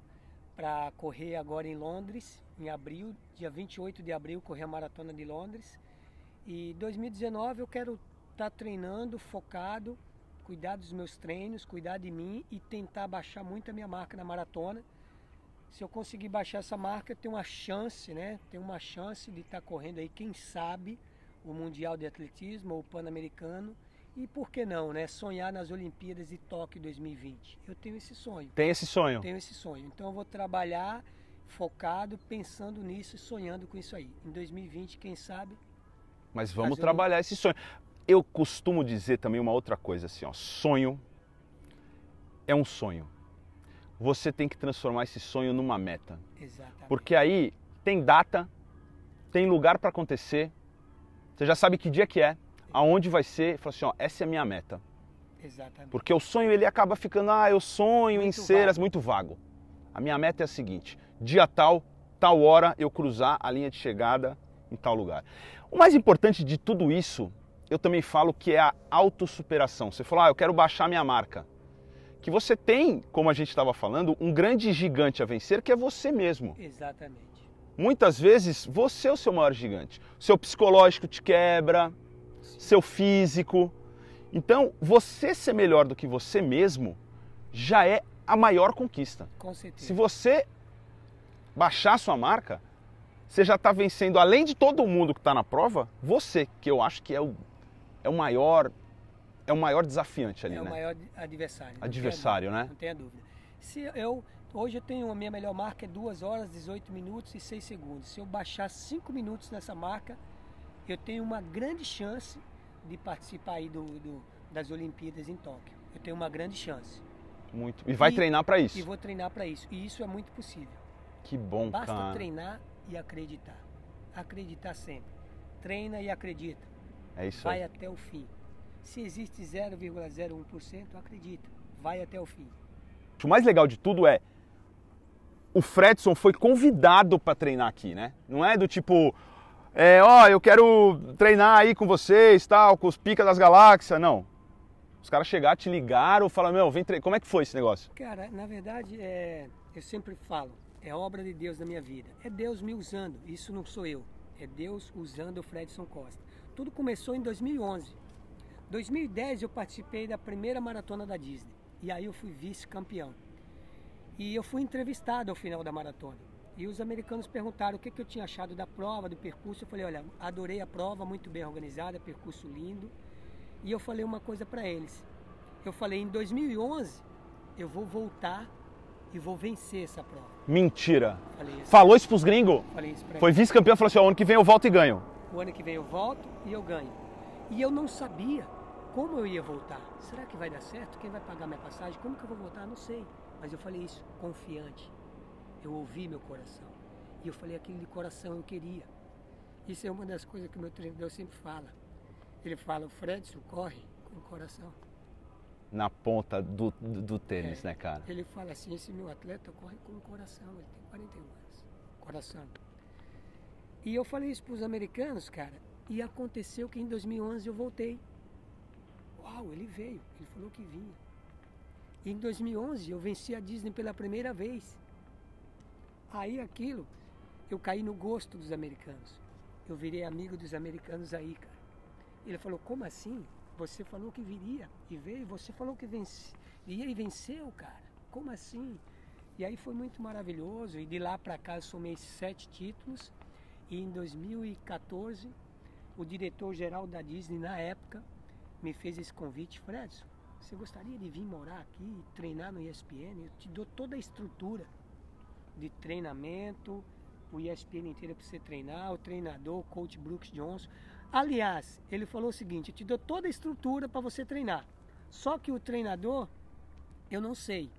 para correr agora em Londres, em abril, dia 28 de abril, correr a maratona de Londres. E 2019 eu quero estar treinando, focado, cuidar dos meus treinos, cuidar de mim e tentar baixar muito a minha marca na maratona. Se eu conseguir baixar essa marca, eu tenho uma chance, né? Tenho uma chance de estar correndo aí, quem sabe, o Mundial de Atletismo ou o Pan-Americano. E por que não, né? Sonhar nas Olimpíadas de Tóquio 2020. Eu tenho esse sonho. Tem esse sonho? Tenho esse sonho. Então eu vou trabalhar focado, pensando nisso e sonhando com isso aí. Em 2020, quem sabe, Mas vamos trabalhar esse sonho. Eu costumo dizer também uma outra coisa assim, ó, sonho é um sonho. Você tem que transformar esse sonho numa meta, exatamente. porque aí tem data, tem lugar para acontecer. Você já sabe que dia que é, aonde vai ser, fala assim, ó, essa é a minha meta. Exatamente. Porque o sonho ele acaba ficando, ah, eu sonho em Muito ser vago. muito vago. A minha meta é a seguinte: dia tal, tal hora eu cruzar a linha de chegada em tal lugar. O mais importante de tudo isso, eu também falo que é a autossuperação. Você falou, ah, eu quero baixar minha marca. Que você tem, como a gente estava falando, um grande gigante a vencer, que é você mesmo. Exatamente. Muitas vezes você é o seu maior gigante. Seu psicológico te quebra, seu físico. Então, você ser melhor do que você mesmo já é a maior conquista. Com certeza. Se você baixar a sua marca, você já está vencendo, além de todo mundo que está na prova, você, que eu acho que é o, é o maior é o maior desafiante ali, é né? o maior adversário. Adversário, dúvida, né? Não tenha dúvida. Se eu, hoje eu tenho a minha melhor marca é 2 horas, 18 minutos e 6 segundos. Se eu baixar 5 minutos nessa marca, eu tenho uma grande chance de participar aí do, do das Olimpíadas em Tóquio. Eu tenho uma grande chance. Muito. E vai E- treinar para isso. E vou treinar para isso. E isso é muito possível. Que bom, Basta cara. treinar e acreditar. Acreditar sempre. Treina e acredita. É isso Vai aí. até o fim. Se existe 0,01%, acredita. Vai até o fim. O mais legal de tudo é o Fredson foi convidado para treinar aqui, né? Não é do tipo, é, ó, eu quero treinar aí com vocês, tal, com os pica das galáxias, não. Os caras chegaram, te ligaram, falaram, meu, vem treinar. Como é que foi esse negócio? Cara, na verdade, é, eu sempre falo, é obra de Deus na minha vida. É Deus me usando, isso não sou eu. É Deus usando o Fredson Costa. Tudo começou em 2011. 2010 eu participei da primeira maratona da Disney. E aí eu fui vice-campeão. E eu fui entrevistado ao final da maratona. E os americanos perguntaram o que, que eu tinha achado da prova, do percurso. Eu falei, olha, adorei a prova, muito bem organizada, percurso lindo. E eu falei uma coisa para eles. Eu falei, em 2011 eu vou voltar e vou vencer essa prova. Mentira. Falei isso, Falou isso pros gringos? falei isso pra Foi vice-campeão, falou assim, ó, ano que vem eu volto e ganho. O ano que vem eu volto e eu ganho. E eu não sabia como eu ia voltar. Será que vai dar certo? Quem vai pagar minha passagem? Como que eu vou voltar? Não sei. Mas eu falei isso confiante. Eu ouvi meu coração. E eu falei aquilo de coração eu queria. Isso é uma das coisas que o meu treinador sempre fala. Ele fala, o Fredson corre com o coração. Na ponta do, do, do tênis, É. né, cara? Ele fala assim, esse meu atleta corre com o coração, ele tem 41 anos. Coração. E eu falei isso para os americanos, cara, e aconteceu que em 2011 eu voltei. Uau, ele veio, ele falou que vinha. E em 2011 eu venci a Disney pela primeira vez. Aí aquilo, eu caí no gosto dos americanos. Eu virei amigo dos americanos aí, cara. Ele falou, como assim? Você falou que viria e veio, você falou que vence, ia e venceu, cara. Como assim? E aí foi muito maravilhoso. E de lá para cá eu somei sete títulos. E em 2014, o diretor-geral da Disney, na época, me fez esse convite. Fredson, você gostaria de vir morar aqui e treinar no ESPN? Eu te dou toda a estrutura de treinamento, o ESPN inteiro para você treinar, o treinador, o coach Brooks Johnson. Aliás, ele falou o seguinte: eu te dou toda a estrutura para você treinar. Só que o treinador, eu não sei.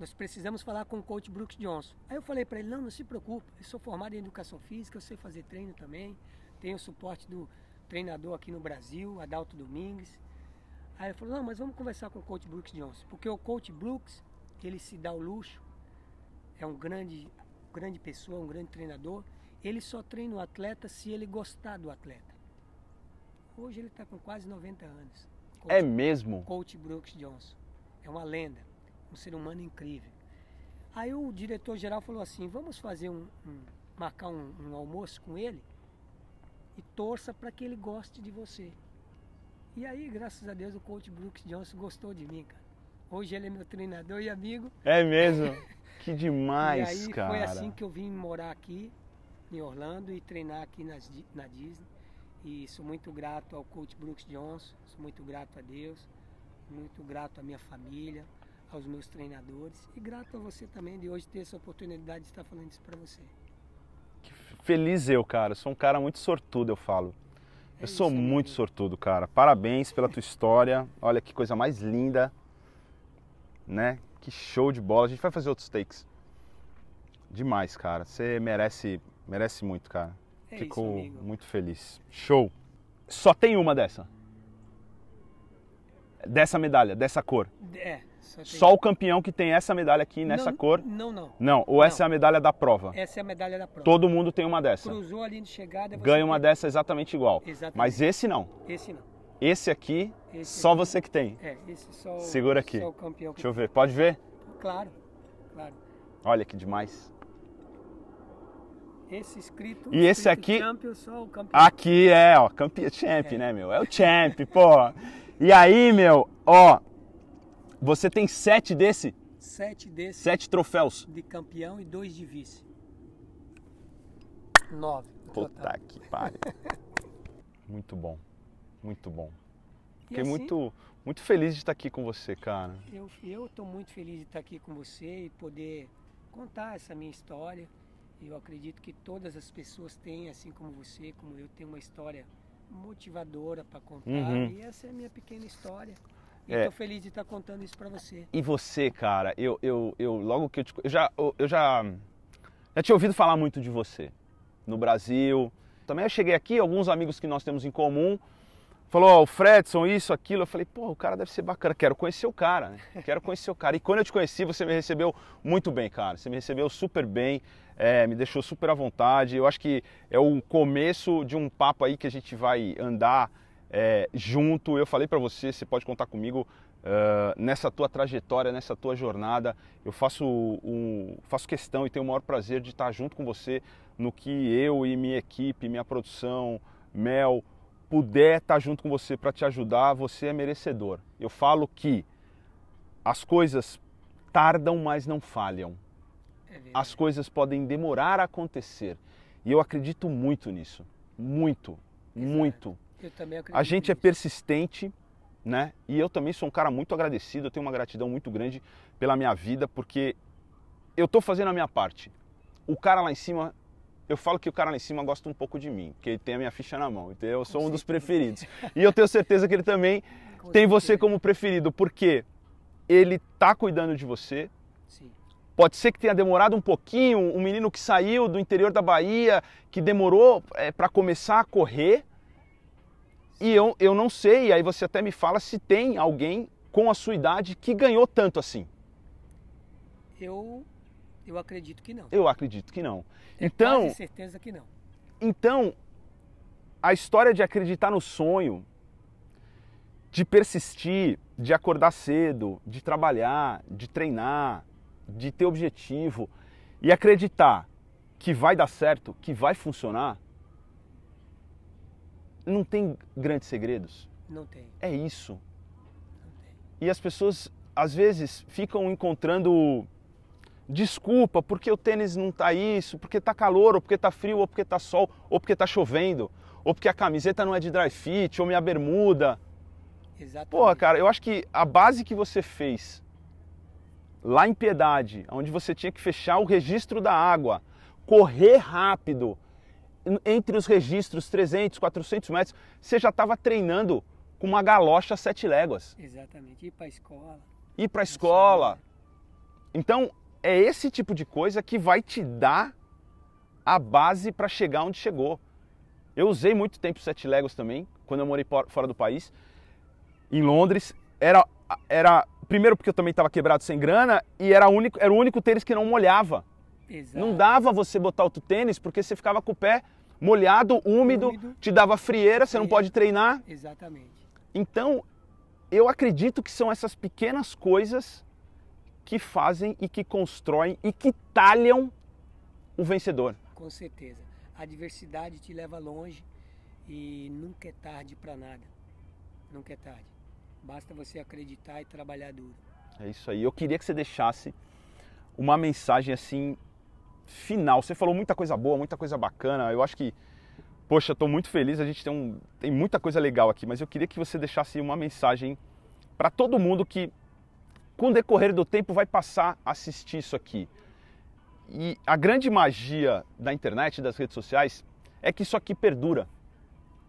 Nós precisamos falar com o coach Brooks Johnson. Aí eu falei para ele: não, não se preocupe, eu sou formado em educação física, eu sei fazer treino também. Tenho o suporte do treinador aqui no Brasil, Adalto Domingues. Aí ele falou: não, mas vamos conversar com o coach Brooks Johnson, porque o coach Brooks, ele se dá o luxo, é um grande, grande pessoa, um grande treinador. Ele só treina o atleta se ele gostar do atleta. Hoje ele está com quase 90 anos. Coach É mesmo? Coach Brooks Johnson. É uma lenda, um ser humano incrível. Aí o diretor-geral falou assim: vamos fazer um, um- marcar um, um almoço com ele e torça para que ele goste de você. E aí, graças a Deus, o coach Brooks Johnson gostou de mim, cara. Hoje ele é meu treinador e amigo. É mesmo? [laughs] Que e demais, aí cara. foi assim que eu vim morar aqui em Orlando e treinar aqui nas na Disney. E sou muito grato ao coach Brooks Johnson, sou muito grato a Deus, muito grato à minha família, aos meus treinadores e grato a você também de hoje ter essa oportunidade de estar falando isso para você. Feliz eu, cara. Sou um cara muito sortudo, eu falo. É Eu sou muito sortudo, cara. Parabéns pela tua história. Olha que coisa mais linda, né? Que show de bola. A gente vai fazer outros takes. Demais, cara. Você merece, merece muito, cara. É Fico isso, muito feliz. Show. Só tem uma dessa. Dessa medalha, dessa cor. É, só, tem- Só o campeão que tem essa medalha aqui nessa Não, cor. Não, não. Não, ou essa é a medalha da prova. Essa é a medalha da prova. Todo mundo tem uma dessa. Cruzou a linha de chegada, Ganha uma tem- dessa exatamente igual. Exatamente. Mas esse não. Esse não. Esse aqui, Esse só aqui- você que tem. É, esse só o- Segura aqui. Só o campeão Deixa eu ver. Pode ver? Claro, claro. Olha que demais. Esse escrito. E esse escrito aqui- Champion, só o campeão. Aqui é, ó, campeão champ, É. né, meu? É o champ, pô. [laughs] E aí, meu, ó, você tem sete desse, Sete desses sete troféus. de campeão e dois de vice. Nove. Puta que pariu. [laughs] muito bom, muito bom. Fiquei assim, muito, muito feliz de estar aqui com você, cara. Eu eu estou muito feliz de estar aqui com você e poder contar essa minha história. Eu acredito que todas as pessoas têm, assim como você, como eu, tenho uma história motivadora para contar. Uhum. E essa é a minha pequena história. E É. estou feliz de estar contando isso para você. E você, cara, eu, eu, eu logo que eu te, eu já eu, eu já já tinha ouvido falar muito de você no Brasil. Também eu cheguei aqui, alguns amigos que nós temos em comum falou, ó, o Fredson, isso, aquilo. Eu falei, pô, o cara deve ser bacana. Quero conhecer o cara, né? Quero conhecer o cara. E quando eu te conheci, você me recebeu muito bem, cara. Você me recebeu super bem, é, me deixou super à vontade. Eu acho que é o começo de um papo aí que a gente vai andar é, junto. Eu falei pra você, você pode contar comigo ah, nessa tua trajetória, nessa tua jornada. Eu faço, um, faço questão e tenho o maior prazer de estar junto com você no que eu e minha equipe, minha produção, Mel, puder estar junto com você para te ajudar, você é merecedor. Eu falo que as coisas tardam, mas não falham. É. As coisas podem demorar a acontecer. E eu acredito muito nisso. Muito, muito. Eu também acredito A gente é nisso. persistente, né? E eu também sou um cara muito agradecido, eu tenho uma gratidão muito grande pela minha vida, porque eu tô fazendo a minha parte. O cara lá em cima, eu falo que o cara lá em cima gosta um pouco de mim, porque ele tem a minha ficha na mão, então eu sou um dos preferidos. E eu tenho certeza que ele também tem você como preferido, porque ele tá cuidando de você, Sim. Pode ser que tenha demorado um pouquinho, um menino que saiu do interior da Bahia, que demorou para começar a correr. E eu, eu não sei, aí você até me fala se tem alguém com a sua idade que ganhou tanto assim. Eu, eu acredito que não. Eu acredito que não. Tenho Então, quase certeza que não. então, a história de acreditar no sonho, de persistir, de acordar cedo, de trabalhar, de treinar, de ter objetivo e acreditar que vai dar certo, que vai funcionar, não tem grandes segredos. Não tem. É isso. Não tem. E as pessoas às vezes ficam encontrando desculpa porque o tênis não tá isso, porque tá calor, ou porque tá frio, ou porque tá sol, ou porque tá chovendo, ou porque a camiseta não é de dry fit, ou minha bermuda. Exatamente. Porra, cara, eu acho que a base que você fez lá em Piedade, onde você tinha que fechar o registro da água, correr rápido en- entre os registros 300, 400 metros, você já estava treinando com uma galocha a sete léguas Exatamente. Ir para a escola. ir para a escola. Então, é esse tipo de coisa que vai te dar a base para chegar onde chegou. Eu usei muito tempo sete léguas também, quando eu morei fora do país, em Londres. Era, era primeiro porque eu também estava quebrado sem grana e era, o único, era o único tênis que não molhava. Exato. Não dava você botar outro tênis porque você ficava com o pé molhado, úmido, Úmido. te dava frieira, você não pode treinar. Exatamente. Então, eu acredito que são essas pequenas coisas que fazem e que constroem e que talham o vencedor. Com certeza. A diversidade te leva longe e nunca é tarde para nada. Nunca é tarde. Basta você acreditar e trabalhar duro. É isso aí. Eu queria que você deixasse uma mensagem assim final. Você falou muita coisa boa, muita coisa bacana. Eu acho que, poxa, estou muito feliz. A gente tem, um, tem muita coisa legal aqui, mas eu queria que você deixasse uma mensagem para todo mundo que, com o decorrer do tempo, vai passar a assistir isso aqui. E a grande magia da internet, das redes sociais, é que isso aqui perdura,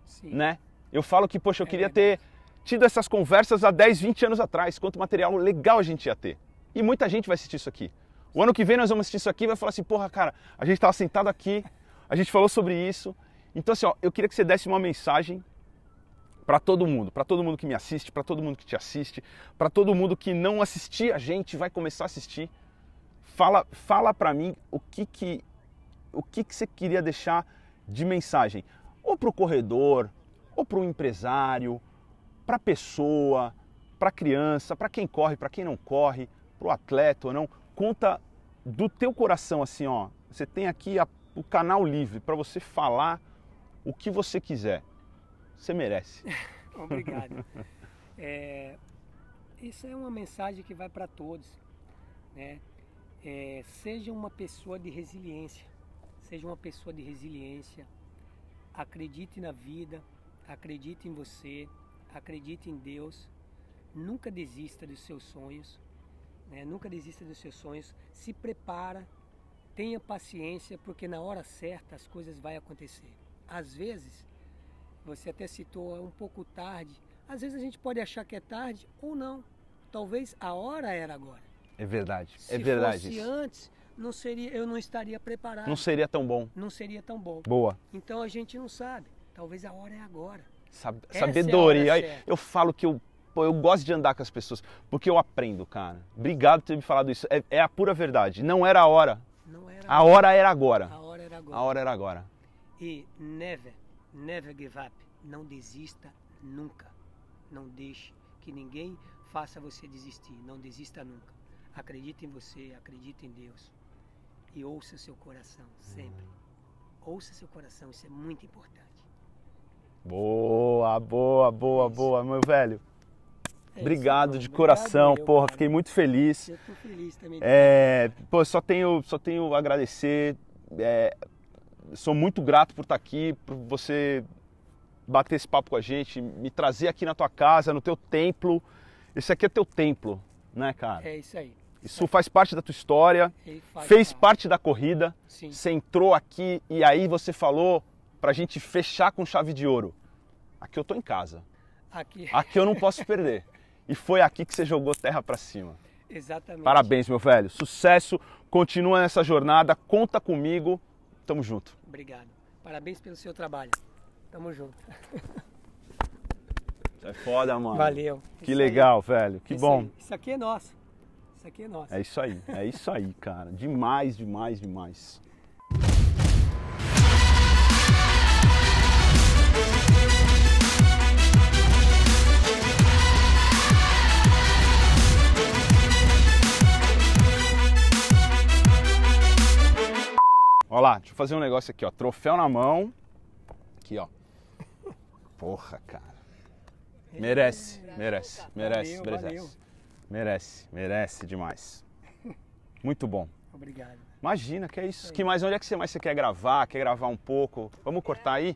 Sim. né? Eu falo que, poxa, eu É queria ter tido essas conversas há 10, 20 anos atrás, quanto material legal a gente ia ter. E muita gente vai assistir isso aqui. O ano que vem nós vamos assistir isso aqui e vai falar assim, porra, cara, a gente estava sentado aqui, a gente falou sobre isso. Então, assim, ó, eu queria que você desse uma mensagem para todo mundo, para todo mundo que me assiste, para todo mundo que te assiste, para todo mundo que não assistia a gente, vai começar a assistir. Fala, fala para mim o que que o que que você queria deixar de mensagem, ou para o corredor, ou para o empresário, para a pessoa, para a criança, para quem corre, para quem não corre, para o atleta ou não. Conta do teu coração assim, ó. Você tem aqui a- o canal livre para você falar o que você quiser. Você merece. [laughs] Obrigado. É, isso é uma mensagem que vai para todos, né? É, seja uma pessoa de resiliência, seja uma pessoa de resiliência, acredite na vida, acredite em você, acredite em Deus, nunca desista dos seus sonhos, né? nunca desista dos seus sonhos, se prepara, tenha paciência, porque na hora certa as coisas vão acontecer. Às vezes, você até citou é um pouco tarde, às vezes a gente pode achar que é tarde ou não. Talvez a hora era agora. É verdade, Se é verdade. fosse isso. antes, não seria, eu não estaria preparado. Não seria tão bom. não seria tão bom. Boa. Então a gente não sabe. Talvez a hora é agora. Sab- Essa é sabedoria. certa. eu falo que eu, pô, eu gosto de andar com as pessoas, porque eu aprendo, cara. Obrigado por ter me falado isso. É, é a pura verdade. Não era a hora. Era A hora era agora. A hora era agora. A hora era agora. E never, never give up. Não desista nunca. Não deixe que ninguém faça você desistir. Não desista nunca. Acredite em você, acredite em Deus. E ouça seu coração, sempre. Ouça seu coração, isso é muito importante. Boa, boa, boa, Isso. boa, meu velho. É isso, Obrigado irmão. de Obrigado coração, eu, porra. cara. Fiquei muito feliz. Eu tô feliz também. É, pô, só tenho, só tenho a agradecer. É, sou muito grato por estar aqui, por você bater esse papo com a gente, me trazer aqui na tua casa, no teu templo. Esse aqui é teu templo, né, cara? É isso aí. Isso faz parte da tua história, faz fez parte da corrida. Sim. Você entrou aqui e aí você falou pra gente fechar com chave de ouro. Aqui eu tô em casa. Aqui. Aqui eu não posso perder. E foi aqui que você jogou terra pra cima. Exatamente. Parabéns, meu velho. Sucesso. Continua nessa jornada. Conta comigo. Tamo junto. Obrigado. Parabéns pelo seu trabalho. Tamo junto. Isso é foda, mano. Valeu. Que Isso aí. legal, velho. Que Isso bom. aí. Isso aqui é nosso. Isso aqui é nosso. É isso aí. É isso aí, cara. Demais, demais, demais. Olha lá, deixa eu fazer um negócio aqui, ó. Troféu na mão. Aqui, ó. Porra, cara. Merece, merece, merece, Valeu, merece. valeu. Merece, merece demais. Muito bom. Obrigado. Imagina, que é isso. Que mais? Onde é que você mais você quer gravar? Quer gravar um pouco? Vamos cortar aí?